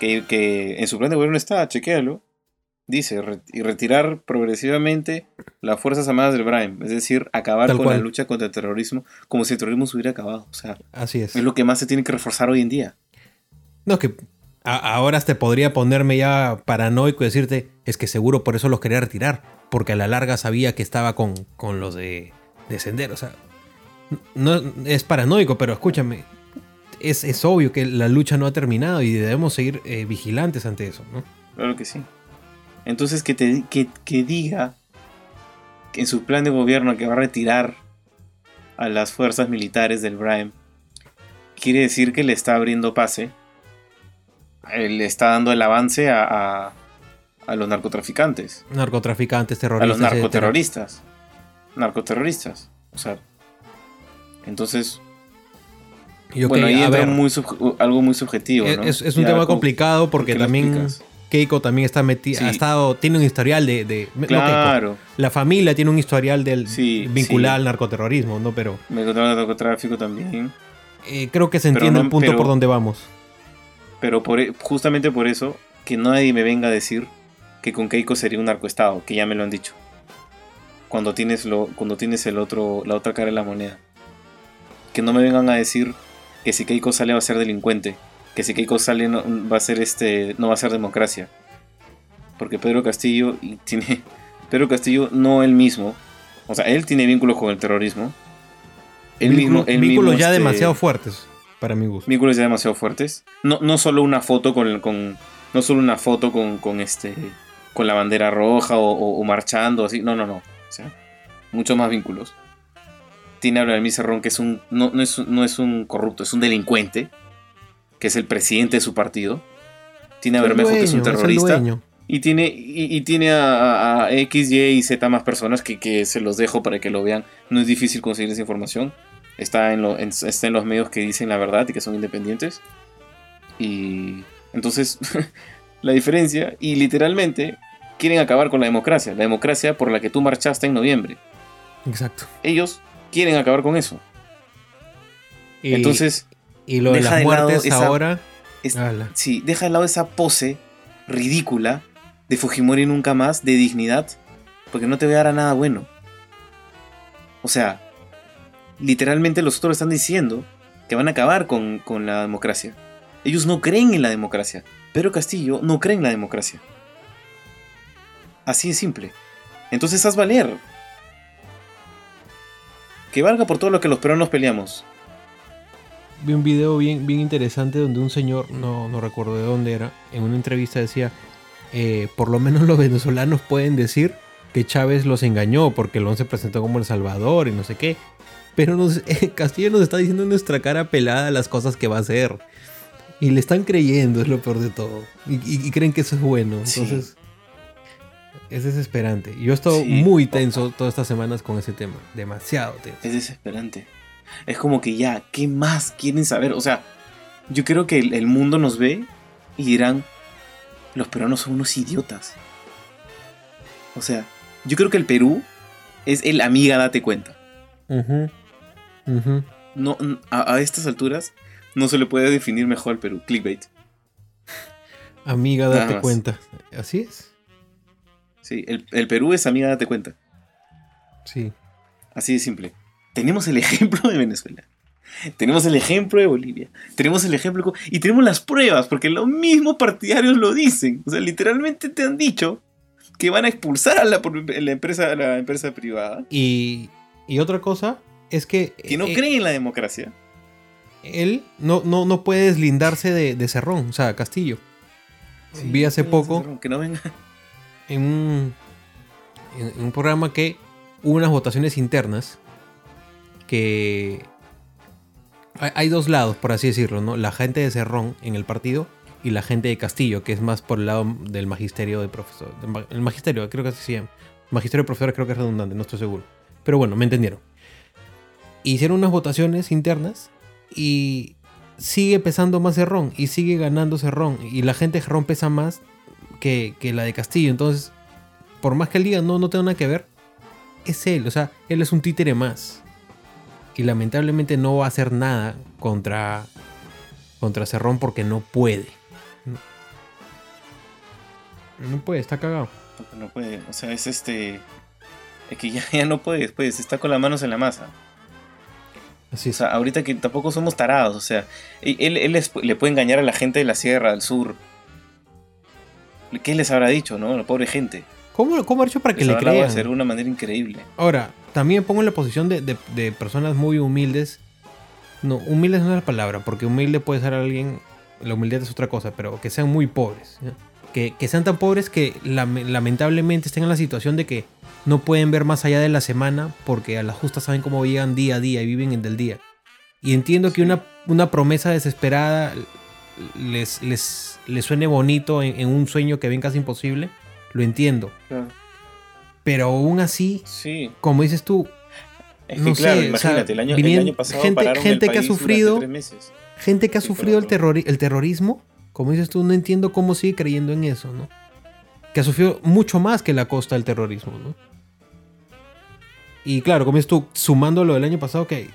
que, que en su plan de gobierno está, chequéalo, dice, y retirar progresivamente las Fuerzas Armadas del Brahim, es decir, acabar con la lucha contra el terrorismo como si el terrorismo se hubiera acabado. O sea, Así es. es lo que más se tiene que reforzar hoy en día. No, que ahora te podría ponerme ya paranoico y decirte, es que seguro por eso los quería retirar, porque a la larga sabía que estaba con, con los de descender. O sea, no es paranoico, pero escúchame, es, obvio que la lucha no ha terminado y debemos seguir eh, vigilantes ante eso, ¿no? Claro que sí. Entonces que, te, que, que diga que en su plan de gobierno que va a retirar a las fuerzas militares del Brahim, quiere decir que le está abriendo pase, eh, le está dando el avance a, a, los narcotraficantes. Narcotraficantes, terroristas. A los narcoterroristas narcoterroristas. O sea, entonces... bueno, ahí entra muy algo muy subjetivo. Es, un tema complicado porque también Keiko también está metida, ha estado, tiene un historial de, claro. la familia tiene un historial del vinculado al narcoterrorismo, ¿no? Pero al narcotráfico también. Eh, creo que se entiende el punto por donde vamos. Pero por, e, justamente por eso, que nadie me venga a decir que con Keiko sería un narcoestado, que ya me lo han dicho cuando tienes, lo, cuando tienes el otro, la otra cara de la moneda. Que no me vengan a decir que si Keiko sale va a ser delincuente, que si Keiko sale no, va a ser este, no va a ser democracia. Porque Pedro Castillo tiene, Pedro Castillo no él mismo, o sea, él tiene vínculos con el terrorismo. Él mismo, vínculos ya este, demasiado fuertes para mi gusto. Vínculos ya demasiado fuertes. No, no solo una foto con, con no solo una foto con, con este con la bandera roja o, o marchando así, no, no, no muchos más vínculos. tiene a Vladimir Cerrón, que es un, no, no, es, no es un corrupto, es un delincuente, que es el presidente de su partido. Tiene a Bermejo, que es un terrorista. y tiene, y, tiene a, X, Y y Z más personas que, que, se los dejo para que lo vean. No es difícil conseguir esa información. Está en, lo, está en los medios que dicen la verdad y que son independientes. Y entonces, la diferencia, y literalmente, quieren acabar con la democracia. La democracia por la que tú marchaste en noviembre. Exacto. Ellos quieren acabar con eso. Y, Entonces. Y lo de las muertes ahora. sí, deja de lado esa pose ridícula de Fujimori nunca más, de dignidad, porque no te va a dar a nada bueno. O sea, literalmente los otros están diciendo que van a acabar con, con la democracia. Ellos no creen en la democracia. Pero Castillo no cree en la democracia. Así de simple. Entonces haz valer que valga por todo lo que los peruanos peleamos. Vi un video bien, bien interesante donde un señor, no, no recuerdo de dónde era, en una entrevista decía, eh, por lo menos los venezolanos pueden decir que Chávez los engañó porque el se presentó como El Salvador y no sé qué. Pero nos, Castillo nos está diciendo en nuestra cara pelada las cosas que va a hacer. Y le están creyendo, es lo peor de todo. Y, creen que eso es bueno. Entonces, es desesperante. Yo he estado muy tenso todas estas semanas con ese tema. Demasiado tenso. Es desesperante. Es como que ya, ¿qué más quieren saber? O sea, yo creo que el, mundo nos ve y dirán, los peruanos son unos idiotas. O sea, yo creo que el Perú es el amiga, date cuenta. No, a, a, estas alturas no se le puede definir mejor al Perú. Clickbait. Amiga, date cuenta. Así es. Sí, el, Perú es amiga, date cuenta. Sí. Así de simple. Tenemos el ejemplo de Venezuela. Tenemos el ejemplo de Bolivia. Tenemos el ejemplo. Y tenemos las pruebas, porque los mismos partidarios lo dicen. O sea, literalmente te han dicho que van a expulsar a la, empresa, la empresa privada. Y, otra cosa es que. Que no eh, creen en la democracia. Él no, no, no puede deslindarse de, de Cerrón, o sea, Castillo. Vi hace poco. que no venga en un, programa que hubo unas votaciones internas que hay, dos lados, por así decirlo, ¿no? La gente de Cerrón en el partido y la gente de Castillo, que es más por el lado del magisterio de profesor. El magisterio, creo que así se llama. Magisterio de profesores creo que es redundante, no estoy seguro. Pero bueno, me entendieron. Hicieron unas votaciones internas y sigue pesando más Cerrón y sigue ganando Cerrón. Y la gente de Cerrón pesa más que, la de Castillo. Entonces, por más que él diga no, no tengo nada que ver, es él. O sea, él es un títere más. Y lamentablemente no va a hacer nada contra, contra Cerrón porque no puede. No, puede, está cagado. no puede, o sea, es este. Es que ya, ya no puede, pues, está con las manos en la masa. Así O sea, ahorita que tampoco somos tarados, o sea, él, él le puede engañar a la gente de la Sierra, del Sur, ¿Qué les habrá dicho, no? La pobre gente. ¿Cómo, cómo ha hecho para que le crean? de una manera increíble. Ahora, también pongo en la posición de, personas muy humildes. No, humildes no es la palabra, porque humilde puede ser alguien. La humildad es otra cosa, pero que sean muy pobres. Que, sean tan pobres que lamentablemente estén en la situación de que no pueden ver más allá de la semana porque a la justa saben cómo llegan día a día y viven en del día. Y entiendo que una, una promesa desesperada les, les, suene bonito en, un sueño que ven casi imposible, lo entiendo. Pero aún así, sí. como dices tú, no claro, sé, imagínate, el, año, pasado gente, gente que ha sufrido, gente que ha sufrido el, terror, el terrorismo, como dices tú, no entiendo cómo sigue creyendo en eso, ¿no? Que ha sufrido mucho más que la costa del terrorismo, ¿no? Y claro, como dices tú, sumando lo del año pasado, que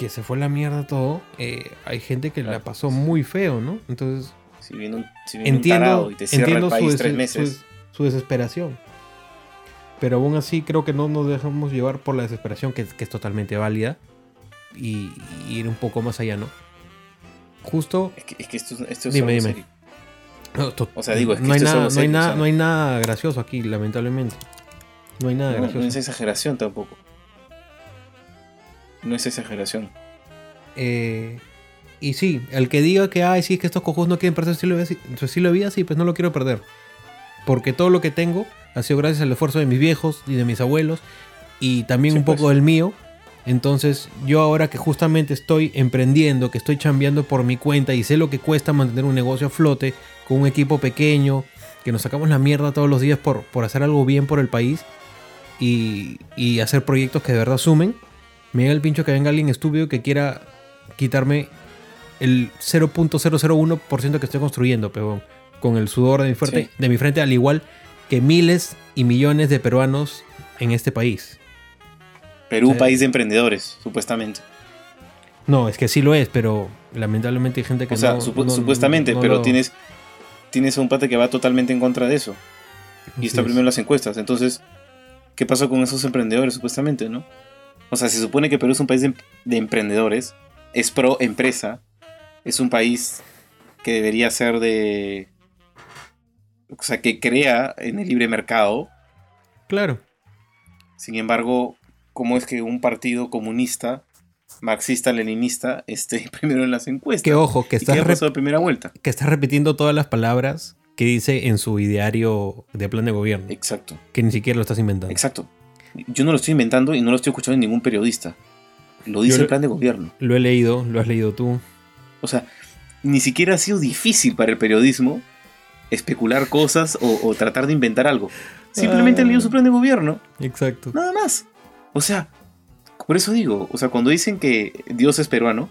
que se fue la mierda todo, eh, hay gente que la pasó muy feo, ¿no? Entonces, si viene entiendo, y te entiendo el país su, tres meses. Su, desesperación. Pero aún así creo que no nos dejamos llevar por la desesperación, que, es totalmente válida, y, ir un poco más allá, ¿no? Justo... Es que, esto, es dime, dime. o sea, digo, es que no, hay nada, no, hay nada, no hay nada gracioso aquí, lamentablemente. No hay nada gracioso. No es exageración tampoco. No es exageración. Eh, y sí, el que diga que, ay, sí, es que estos cojos no quieren perder su estilo, de vida, sí, pues no lo quiero perder. Porque todo lo que tengo ha sido gracias al esfuerzo de mis viejos y de mis abuelos y también un poco pues. del mío. Entonces, yo ahora que justamente estoy emprendiendo, que estoy chambeando por mi cuenta y sé lo que cuesta mantener un negocio a flote con un equipo pequeño, que nos sacamos la mierda todos los días por, por hacer algo bien por el país y, y hacer proyectos que de verdad sumen, me llega el pincho que venga alguien estúpido que quiera quitarme el 0.001% que estoy construyendo, pero con el sudor de mi, frente, de mi frente, al igual que miles y millones de peruanos en este país. Perú, país de emprendedores, supuestamente. No, es que sí lo es, pero lamentablemente hay gente que o sea, supuestamente, pero tienes, tienes un pate que va totalmente en contra de eso. Y está primero en las encuestas. Entonces, ¿qué pasó con esos emprendedores, supuestamente, no? O sea, se supone que Perú es un país de emprendedores, es pro empresa, es un país que debería ser de... O sea, que crea en el libre mercado. Claro. Sin embargo, ¿cómo es que un partido comunista, marxista-leninista, esté primero en las encuestas? Que ojo, que está de primera vuelta. Que está repitiendo todas las palabras que dice en su ideario de plan de gobierno. Exacto. Que ni siquiera lo estás inventando. Exacto. Yo no lo estoy inventando y no lo estoy escuchando en ningún periodista. Lo dice el plan de gobierno. Lo he leído, lo has leído tú. O sea, ni siquiera ha sido difícil para el periodismo especular cosas o, tratar de inventar algo. Simplemente ah. su plan de gobierno. Exacto. Nada más. O sea, por eso digo, o sea, cuando dicen que Dios es peruano,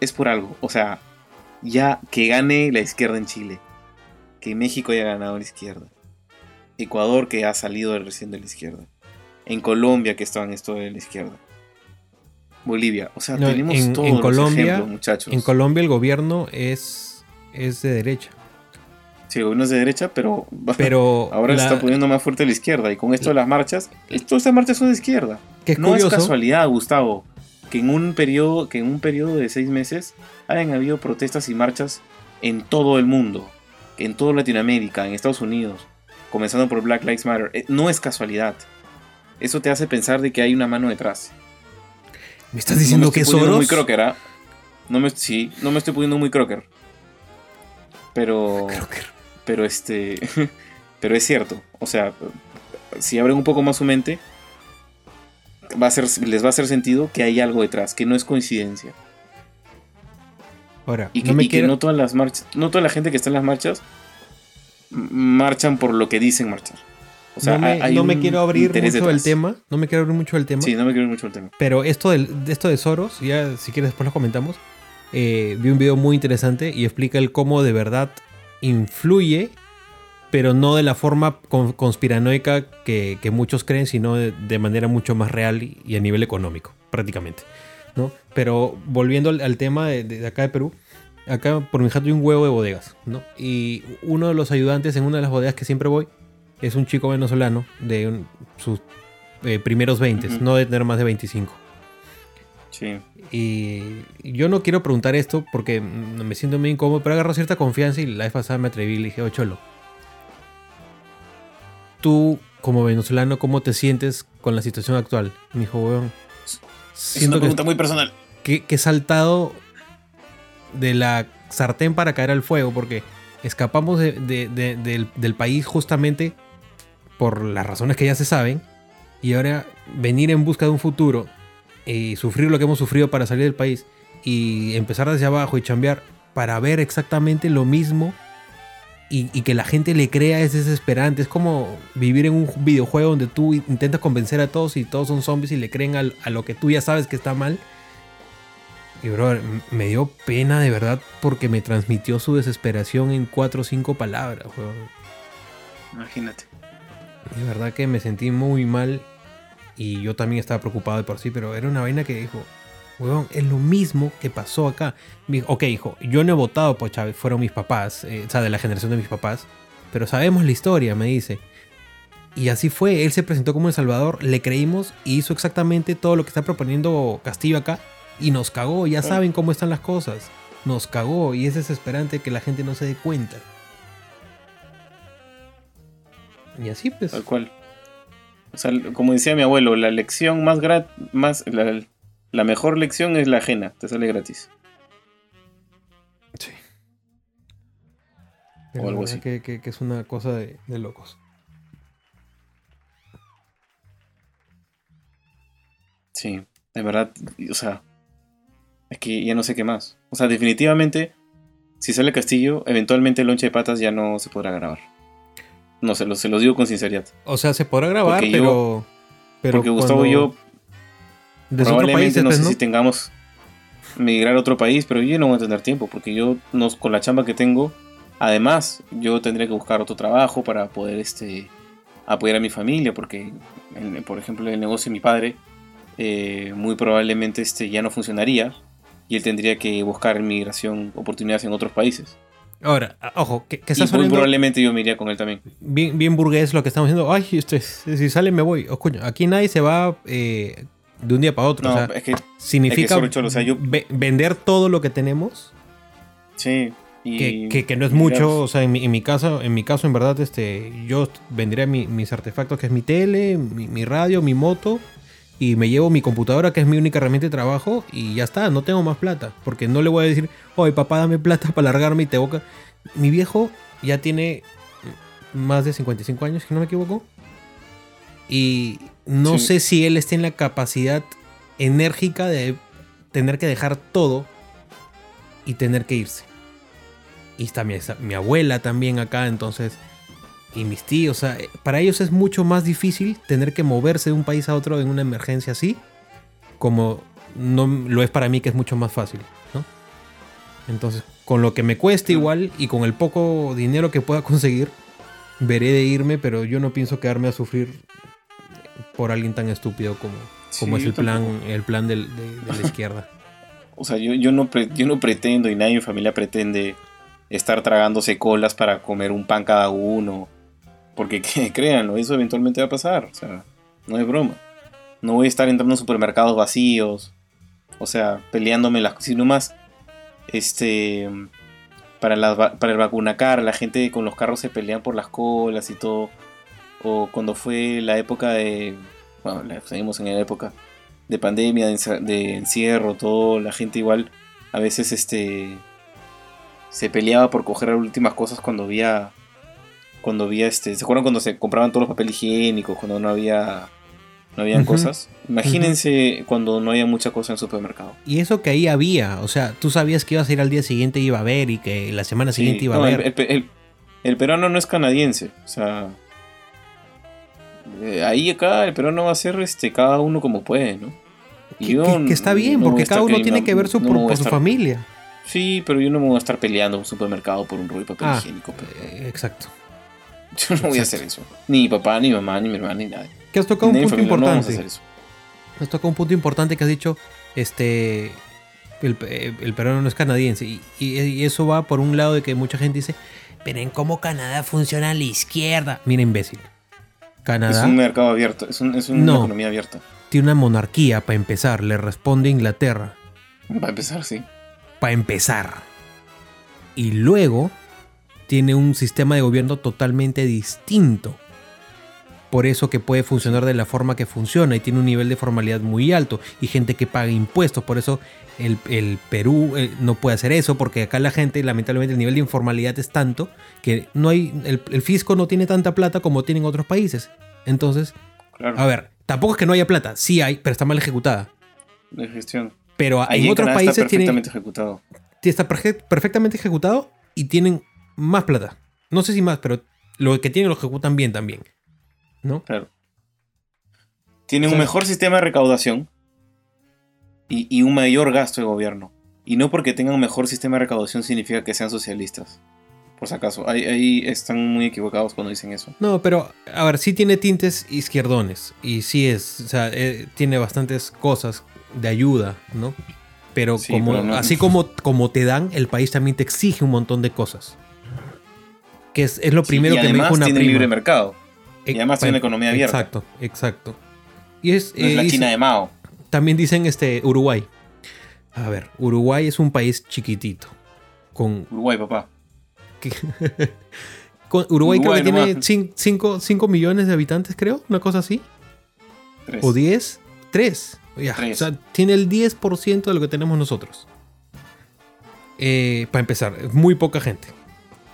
es por algo. O sea, ya que gane la izquierda en Chile, que México haya ganado la izquierda, Ecuador que ha salido recién de la izquierda, en Colombia que estaba en esto de la izquierda, Bolivia. O sea, tenemos en, todos Colombia, muchachos. En Colombia el gobierno es, es de derecha. Sí, el gobierno es de derecha, pero, pero ahora se está poniendo más fuerte la izquierda. Y con esto de las marchas, todas estas marchas son de izquierda. no es casualidad, Gustavo, que en un periodo, que en un periodo de seis meses hayan habido protestas y marchas en todo el mundo, en toda Latinoamérica, en Estados Unidos, comenzando por Black Lives Matter. Eh, no es casualidad. Eso te hace pensar de que hay una mano detrás. ¿Me estás diciendo que es muy crocker, ¿ah? No me, sí, no me estoy poniendo muy crocker. Pero. Pero este. pero es cierto. O sea, si abren un poco más su mente, va a ser, les va a hacer sentido que hay algo detrás, que no es coincidencia. Ahora, y que no, todas las marchas, no toda la gente que está en las marchas marchan por lo que dicen marchar no me, quiero abrir mucho el tema. No me quiero abrir mucho el tema. Sí, no me quiero abrir mucho el tema. Pero esto, de esto de Soros, ya si quieres después lo comentamos. Eh, vi un video muy interesante y explica el cómo de verdad influye, pero no de la forma conspiranoica que, muchos creen, sino de, manera mucho más real y, a nivel económico, prácticamente. ¿no? Pero volviendo al, tema de, acá de Perú, acá por mi jato hay un huevo de bodegas, ¿no? Y uno de los ayudantes en una de las bodegas que siempre voy, es un chico venezolano de sus eh, primeros 20, no de tener más de 25. Sí. Y yo no quiero preguntar esto porque me siento muy incómodo, pero agarro cierta confianza y la vez pasada me atreví y le dije, oh cholo, tú como venezolano, ¿cómo te sientes con la situación actual? Me dijo, weón. Es una pregunta muy personal. Que, he saltado de la sartén para caer al fuego porque escapamos del, del país justamente por las razones que ya se saben, y ahora venir en busca de un futuro y sufrir lo que hemos sufrido para salir del país y empezar desde abajo y chambear para ver exactamente lo mismo y, que la gente le crea es desesperante. Es como vivir en un videojuego donde tú intentas convencer a todos y todos son zombies y le creen a, lo que tú ya sabes que está mal. Y bro, me dio pena de verdad porque me transmitió su desesperación en cuatro o cinco palabras. Imagínate. De verdad que me sentí muy mal y yo también estaba preocupado de por sí, pero era una vaina que dijo, weón, es lo mismo que pasó acá. ok, hijo, yo no he votado por Chávez, fueron mis papás, eh, o sea, de la generación de mis papás, pero sabemos la historia, me dice. Y así fue, él se presentó como El Salvador, le creímos y hizo exactamente todo lo que está proponiendo Castillo acá y nos cagó, ya saben cómo están las cosas. Nos cagó y es desesperante que la gente no se dé cuenta. Y así pues. Tal cual. O sea, como decía mi abuelo, la lección más grat más la, mejor lección es la ajena, te sale gratis. Sí. o algo así. Que, es una cosa de, de locos. Sí. De verdad, o sea, es que ya no sé qué más. O sea, definitivamente, si sale Castillo, eventualmente el lonche de patas ya no se podrá grabar. No, se lo, se los digo con sinceridad. O sea, se podrá grabar, pero, pero. Porque Gustavo y yo. Probablemente no sé si tengamos migrar a otro país, pero yo no voy a tener tiempo, porque yo no, con la chamba que tengo, además, yo tendría que buscar otro trabajo para poder este, apoyar a mi familia, porque, por ejemplo, el negocio de mi padre eh, muy probablemente este ya no funcionaría y él tendría que buscar migración, oportunidades en otros países. Ahora, ojo, que, que estás y muy probablemente yo me iría con él también. Bien, bien burgués lo que estamos diciendo. Ay, este, si sale me voy. Oh, aquí nadie se va eh, de un día para otro. o sea, que, significa vender todo lo que tenemos. Sí. que, que, no es mucho, o sea, en mi, en mi, caso, en mi caso, en verdad, este, yo vendería mis artefactos, que es mi tele, mi, mi radio, mi moto, y me llevo mi computadora, que es mi única herramienta de trabajo, y ya está, no tengo más plata. Porque no le voy a decir, oye, papá, dame plata para largarme y te boca. Mi viejo ya tiene más de 55 años, si no me equivoco. Y no sé si él está en la capacidad enérgica de tener que dejar todo y tener que irse. Y está mi, mi abuela también acá, entonces y mis tíos. O sea, para ellos es mucho más difícil tener que moverse de un país a otro en una emergencia así, como no lo es para mí, que es mucho más fácil, ¿no? Entonces, con lo que me cueste igual y con el poco dinero que pueda conseguir, veré de irme, pero yo no pienso quedarme a sufrir por alguien tan estúpido como, como es el plan, el plan de, la izquierda. O sea, yo, yo, no yo no pretendo y nadie en mi familia pretende estar tragándose colas para comer un pan cada uno porque que, créanlo, eso eventualmente va a pasar. O sea, no es broma. No voy a estar entrando en supermercados vacíos. O sea, peleándome las sino más. Este. Para, la, para el vacunacar, la gente con los carros se pelean por las colas y todo. O cuando fue la época de. Bueno, seguimos en la época de pandemia, de encierro, todo. La gente igual a veces este. Se peleaba por coger las últimas cosas cuando había cuando había este, ¿se acuerdan cuando se compraban todos los papel higiénicos, cuando no había no habían cosas? Imagínense cuando no había mucha cosa en el supermercado. Y eso que ahí había, o sea, tú sabías que ibas a ir al día siguiente y iba a haber y que la semana siguiente iba a haber. El, el, peruano no es canadiense, o sea, eh, ahí acá el peruano va a ser este cada uno como puede, ¿no? Y que, está bien, porque cada uno tiene que ver su, por, su familia. Sí, pero yo no me voy a estar peleando en un supermercado por un rollo de papel ah, higiénico. Eh, exacto. Yo no voy a hacer eso. Ni papá, ni mamá, ni mi hermana, ni nadie. Que has tocado un punto importante. Has tocado un punto importante que has dicho, este, el, el peruano no es canadiense. Y, y, eso va por un lado de que mucha gente dice, pero en cómo Canadá funciona a la izquierda. Mira, imbécil. Canadá. Es un mercado abierto, es, un, es una economía abierta. Tiene una monarquía para empezar, le responde Inglaterra. Para empezar, sí. Para empezar. Y luego tiene un sistema de gobierno totalmente distinto. Por eso que puede funcionar de la forma que funciona y tiene un nivel de formalidad muy alto y gente que paga impuestos. Por eso el, Perú eh, no puede hacer eso porque acá la gente, lamentablemente, el nivel de informalidad es tanto que no hay el, fisco no tiene tanta plata como tienen otros países. Entonces, a ver, tampoco es que no haya plata, sí hay, pero está mal ejecutada. De gestión. Pero en otros países está perfectamente ejecutado. Está perfectamente ejecutado y tienen más plata. No sé si más, pero lo que tienen lo ejecutan bien también. ¿No? Claro. Tienen un mejor sistema de recaudación y, un mayor gasto de gobierno. Y no porque tengan un mejor sistema de recaudación significa que sean socialistas. Por si acaso, ahí, están muy equivocados cuando dicen eso. No, pero a ver, sí tiene tintes izquierdones. Y sí es, o sea, eh, tiene bastantes cosas de ayuda, ¿no? Pero, como, así como, como te dan, el país también te exige un montón de cosas que es, lo primero que me dijo una tiene libre mercado. Y eh, además tiene una economía abierta. Exacto, exacto. Y es, la eh, China de Mao. También dicen este Uruguay. A ver, Uruguay es un país chiquitito. Con, Uruguay, papá. Uruguay, creo que tiene 5 millones de habitantes, creo, una cosa así. ¿O 10? 3. O sea, tiene el 10% de lo que tenemos nosotros. Eh, para empezar, muy poca gente.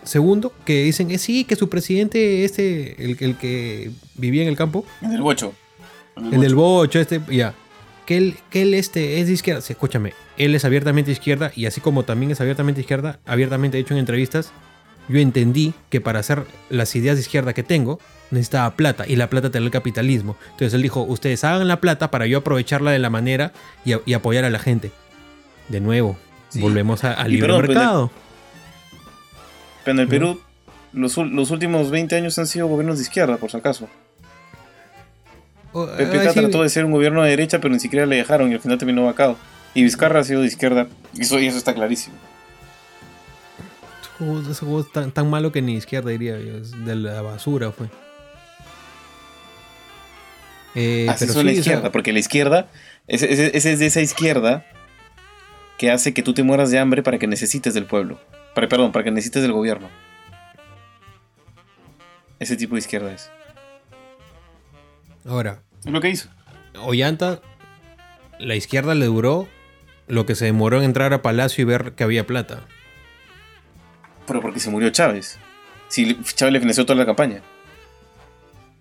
Segundo, que dicen, eh, sí, que su presidente, este, el, el que vivía en el campo. El del bocho. El del bocho, este, ya. que él, que él este, es de izquierda. Sí, escúchame, él es abiertamente izquierda y así como también es abiertamente izquierda, abiertamente dicho en entrevistas, yo entendí que para hacer las ideas de izquierda que tengo, necesitaba plata y la plata te da el capitalismo. Entonces él dijo, ustedes hagan la plata para yo aprovecharla de la manera y, apoyar a la gente. De nuevo, volvemos al libre mercado. Pero en el Perú, los, últimos 20 años han sido gobiernos de izquierda, por si acaso. PPK trató de ser un gobierno de derecha, pero ni siquiera le dejaron y al final terminó vacado. Y Vizcarra ha sido de izquierda, y eso, eso está clarísimo. Ese juego es tan, tan, malo que ni izquierda diría de la basura fue. Eh, Así pero la izquierda, porque la izquierda, es, de esa izquierda que hace que tú te mueras de hambre para que necesites del pueblo. Para, perdón, para que necesites del gobierno. Ese tipo de izquierda es. Ahora. Es lo que hizo. Ollanta, la izquierda le duró lo que se demoró en entrar a Palacio y ver que había plata. Pero porque se murió Chávez. Si Chávez le financió toda la campaña.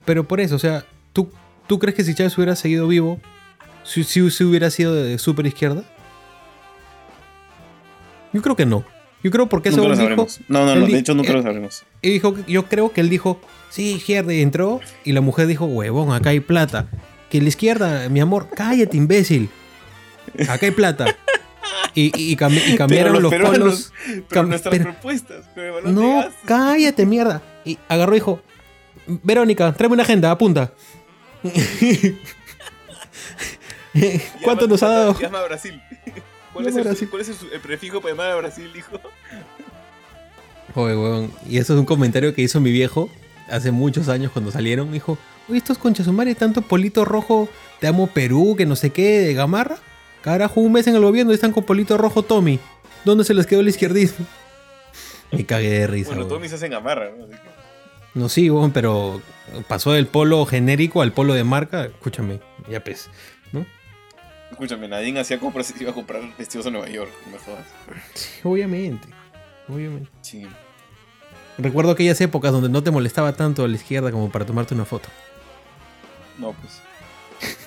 Pero por eso, o sea, tú ¿Tú crees que si Chávez hubiera seguido vivo, si, si, hubiera sido de super izquierda? Yo creo que no. Yo creo porque eso lo dijo. No, no, no, de hecho nunca lo sabremos. Y dijo, yo creo que él dijo, sí, izquierda, y entró, y la mujer dijo, huevón, acá hay plata. Que la izquierda, mi amor, cállate, imbécil. Acá hay plata. Y, cambiaron los, polos. nuestras propuestas. no, cállate, mierda. Y agarró y dijo, Verónica, tráeme una agenda, apunta. ¿Cuánto nos ha dado? Llama a Brasil. ¿Cuál, es el, ¿Cuál, es el, prefijo para llamar a Brasil, dijo? Joder, weón. Y eso es un comentario que hizo mi viejo hace muchos años cuando salieron. Dijo, oye, estos conchas madre, tanto polito rojo, te amo Perú, que no sé qué, de Gamarra. Carajo, un mes en el gobierno y están con polito rojo Tommy. ¿Dónde se les quedó el izquierdismo? Me cagué de risa. Bueno, Tommy se hace en Gamarra, ¿no? No, sí, weón, pero pasó del polo genérico al polo de marca, escúchame, ya pues. Escúchame, nadie hacía compras y iba a comprar vestidos a Nueva York, no me jodas. Sí, obviamente, obviamente. Sí. Recuerdo aquellas épocas donde no te molestaba tanto a la izquierda como para tomarte una foto. No, pues.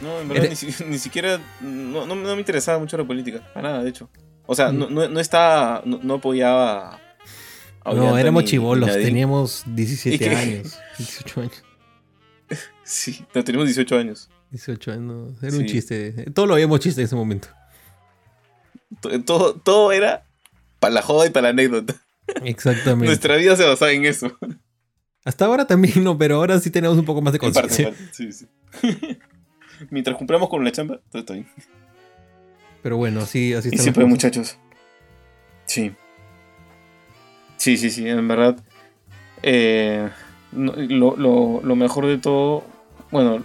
No, en verdad, ni, siquiera. No, no, me interesaba mucho la política. Para nada, de hecho. O sea, no, no, no estaba. No, apoyaba no, éramos chivolos, teníamos 17 años, 18 años. Sí, no, teníamos 18 años. 18 años, era un chiste. Todo lo habíamos chiste en ese momento. Todo, todo era para la joda y para la anécdota. Exactamente. Nuestra vida se basaba en eso. Hasta ahora también no, pero ahora sí tenemos un poco más de conciencia. Sí, sí. Mientras cumplamos con la chamba, todo está bien. Pero bueno, así, así está. Siempre, muchachos. Sí. Sí, sí, sí, en verdad. Eh, lo, mejor de todo, bueno,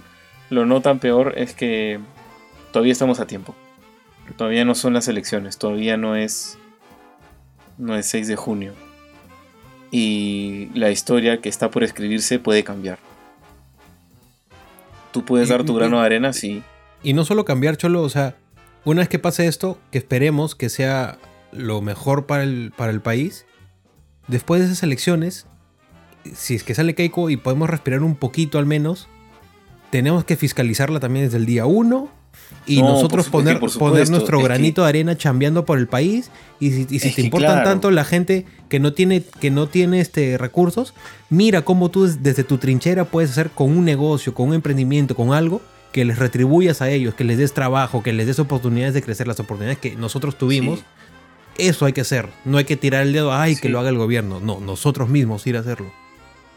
lo no tan peor es que todavía estamos a tiempo. Todavía no son las elecciones, todavía no es, no es 6 de junio. Y la historia que está por escribirse puede cambiar. Tú puedes dar tu grano de arena, sí. Y no solo cambiar, Cholo, o sea, una vez que pase esto, que esperemos que sea lo mejor para el, para el país, después de esas elecciones, si es que sale Keiko y podemos respirar un poquito al menos, tenemos que fiscalizarla también desde el día 1 y nosotros poner, poner nuestro granito de arena chambeando por el país y si, te importan tanto la gente que no tiene, que no tiene este, recursos, mira cómo tú desde tu trinchera puedes hacer con un negocio, con un emprendimiento, con algo que les retribuyas a ellos, que les des trabajo, que les des oportunidades de crecer, las oportunidades que nosotros tuvimos. Eso hay que hacer. No hay que tirar el dedo, ay, que lo haga el gobierno. No, nosotros mismos ir a hacerlo.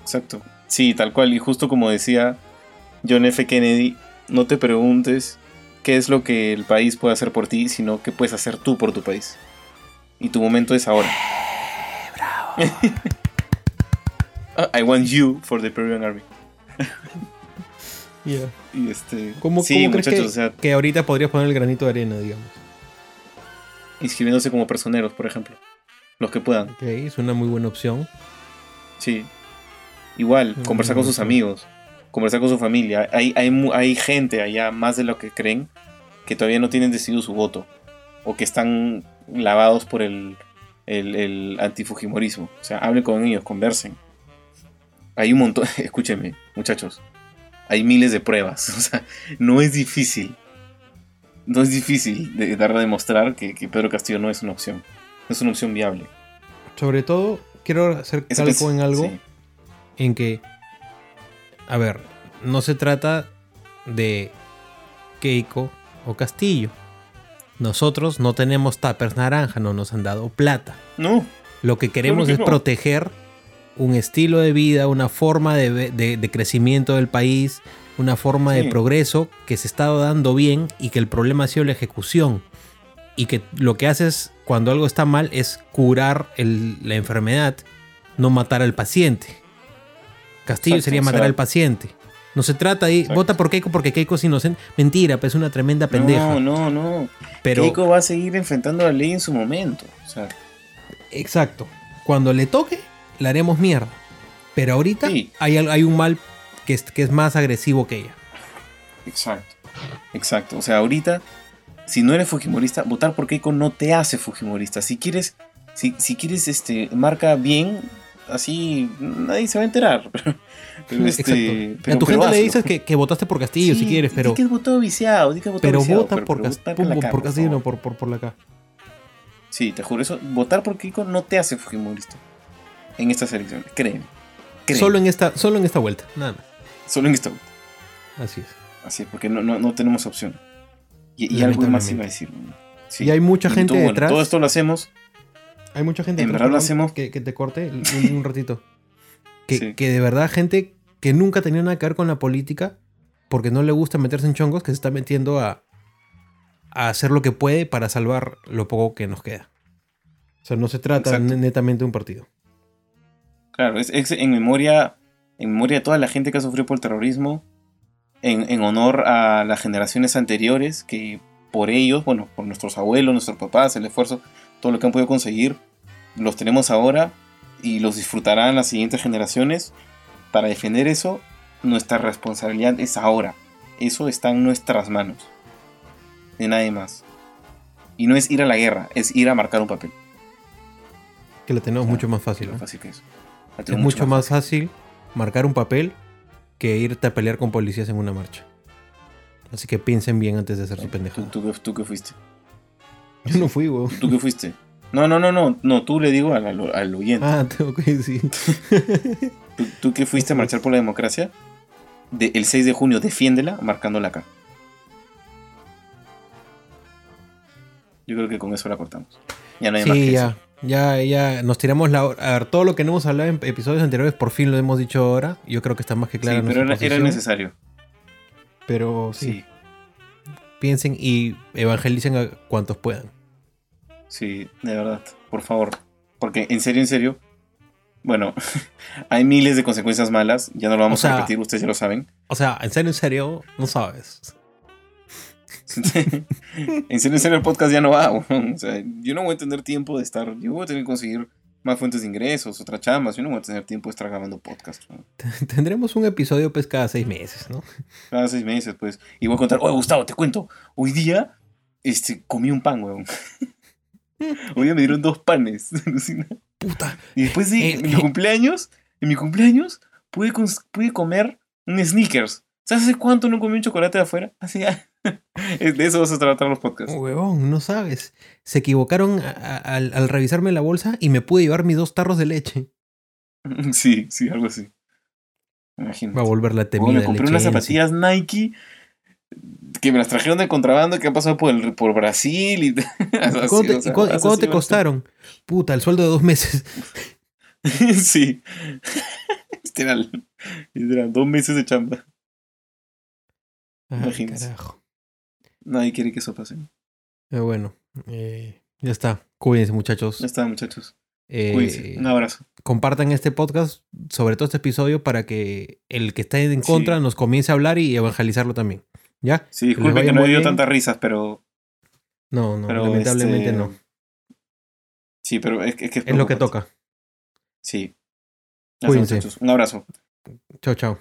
Exacto. Sí, tal cual. Y justo como decía John F. Kennedy, no te preguntes qué es lo que el país puede hacer por ti, sino qué puedes hacer tú por tu país. Y tu momento es ahora. bravo. I want you for the Peruvian Army. yeah. Y este. ¿Cómo, sí, crees que, o sea, que ahorita podrías poner el granito de arena, digamos? inscribiéndose como personeros, por ejemplo. Los que puedan. Ok, es una muy buena opción. Sí. Igual, conversar con sus amigos, conversar con su familia. Hay, hay, hay gente allá, más de lo que creen, que todavía no tienen decidido su voto. O que están lavados por el, el, el antifujimorismo. O sea, hablen con ellos, conversen. Hay un montón, escúchenme, muchachos. Hay miles de pruebas. O sea, no es difícil. no es difícil de dar a demostrar que, Pedro Castillo no es una opción. No es una opción viable. Sobre todo, quiero hacer calco en algo en que, a ver, no se trata de Keiko o Castillo. Nosotros no tenemos tappers naranja, no nos han dado plata. No. Lo que queremos es proteger un estilo de vida, una forma de, crecimiento del país, una forma de progreso que se está dando bien y que el problema ha sido la ejecución. Y que lo que haces cuando algo está mal es curar la enfermedad, no matar al paciente. Castillo sería matar al paciente. No se trata de vota por Keiko porque Keiko es inocente. Mentira, pues es una tremenda pendeja. No, no, no. Pero, Keiko va a seguir enfrentando la ley en su momento. Exacto. Cuando le toque, le haremos mierda. Pero ahorita hay, hay, un mal que es, que es más agresivo que ella. Exacto. Exacto. O sea, ahorita, si no eres fujimorista, votar por Keiko no te hace fujimorista. Si quieres, si, si quieres, este, marca bien, así nadie se va a enterar. Pero, este, a tu gente le dices que, votaste por Castillo si quieres, pero. que votó viciado, que votó pero viciado, vota por, por, Castillo, no por, por, por la K. Sí, te juro, eso, votar por Kiko no te hace fujimorista en estas elecciones, créeme. Solo, en esta, solo en esta vuelta, nada más. Solo en esta vuelta. Así es. Así es, porque no, no, no tenemos opción. Y, algo más iba a decir. Y hay mucha gente detrás. todo esto lo hacemos hay mucha gente en verdad lo hacemos que, te corte un, ratito. Que, que, de verdad gente que nunca tenía nada que ver con la política porque no le gusta meterse en chongos que se está metiendo a, a hacer lo que puede para salvar lo poco que nos queda. O sea, no se trata netamente de un partido. Claro, es, en memoria en memoria de toda la gente que ha sufrido por el terrorismo, en, en, honor a las generaciones anteriores que por ellos, bueno, por nuestros abuelos, nuestros papás, el esfuerzo, todo lo que han podido conseguir, los tenemos ahora y los disfrutarán las siguientes generaciones. Para defender eso, nuestra responsabilidad es ahora. Eso está en nuestras manos. De nadie más. Y no es ir a la guerra, es ir a marcar un papel. Que lo tenemos mucho más fácil. fácil que eso. Es mucho más fácil. marcar un papel que irte a pelear con policías en una marcha. Así que piensen bien antes de hacer su pendejada. ¿Tú, tú, tú fuiste? Yo no fui, weón. ¿Tú qué fuiste? No, no, no, no, no, tú le digo al, al, oyente. Ah, tengo que decir. ¿Tú, ¿Tú que fuiste a marchar por la democracia? el 6 de junio, defiéndela marcándola acá. Yo creo que con eso la cortamos. Ya no hay más que ya. Ya, ya, nos tiramos la A ver, todo lo que no hemos hablado en episodios anteriores, por fin lo hemos dicho ahora. Yo creo que está más que claro. Sí, pero era, necesario. Pero sí. Piensen y evangelicen a cuantos puedan. Sí, de verdad, por favor. Porque en serio, en serio, bueno, hay miles de consecuencias malas, ya no lo vamos a repetir, ustedes ya lo saben. O sea, en serio, en serio, no sabes. en serio, en serio, el podcast ya no va. O sea, yo no voy a tener tiempo de estar, yo voy a tener que conseguir más fuentes de ingresos, otras chambas. Yo no voy a tener tiempo de estar grabando podcast. Tendremos un episodio pues cada seis meses, ¿no? Cada seis meses, pues. Y voy a contar, oye Gustavo, te cuento, hoy día este, comí un pan, weón. Hoy día me dieron dos panes. Puta. Y después de en mi eh, cumpleaños, en mi cumpleaños, pude, pude comer un sneakers. ¿Sabes hace cuánto no comí un chocolate de afuera? Así. De eso vas a tratar los podcasts. Huevón, no sabes. Se equivocaron al, revisarme la bolsa y me pude llevar mis dos tarros de leche. Sí, sí, algo así. Va a volver la temida. me compré unas zapatillas Nike que me las trajeron de contrabando que han pasado por, el, por Brasil y, cuánto te, costaron? Puta, el sueldo de dos meses. sí. Literal. Literal, dos meses de chamba. Imagínense. Nadie quiere que eso pase. Pero bueno, eh, ya está. Cuídense, muchachos. Ya está, muchachos. Eh, Un abrazo. Compartan este podcast, sobre todo este episodio, para que el que está en contra nos comience a hablar y evangelizarlo también. ¿Ya? Sí, disculpe que no dio tantas risas, pero. No, no, lamentablemente este, no. Sí, pero es, que es, lo que toca. Sí. Cuídense. Un abrazo. Chao, chao.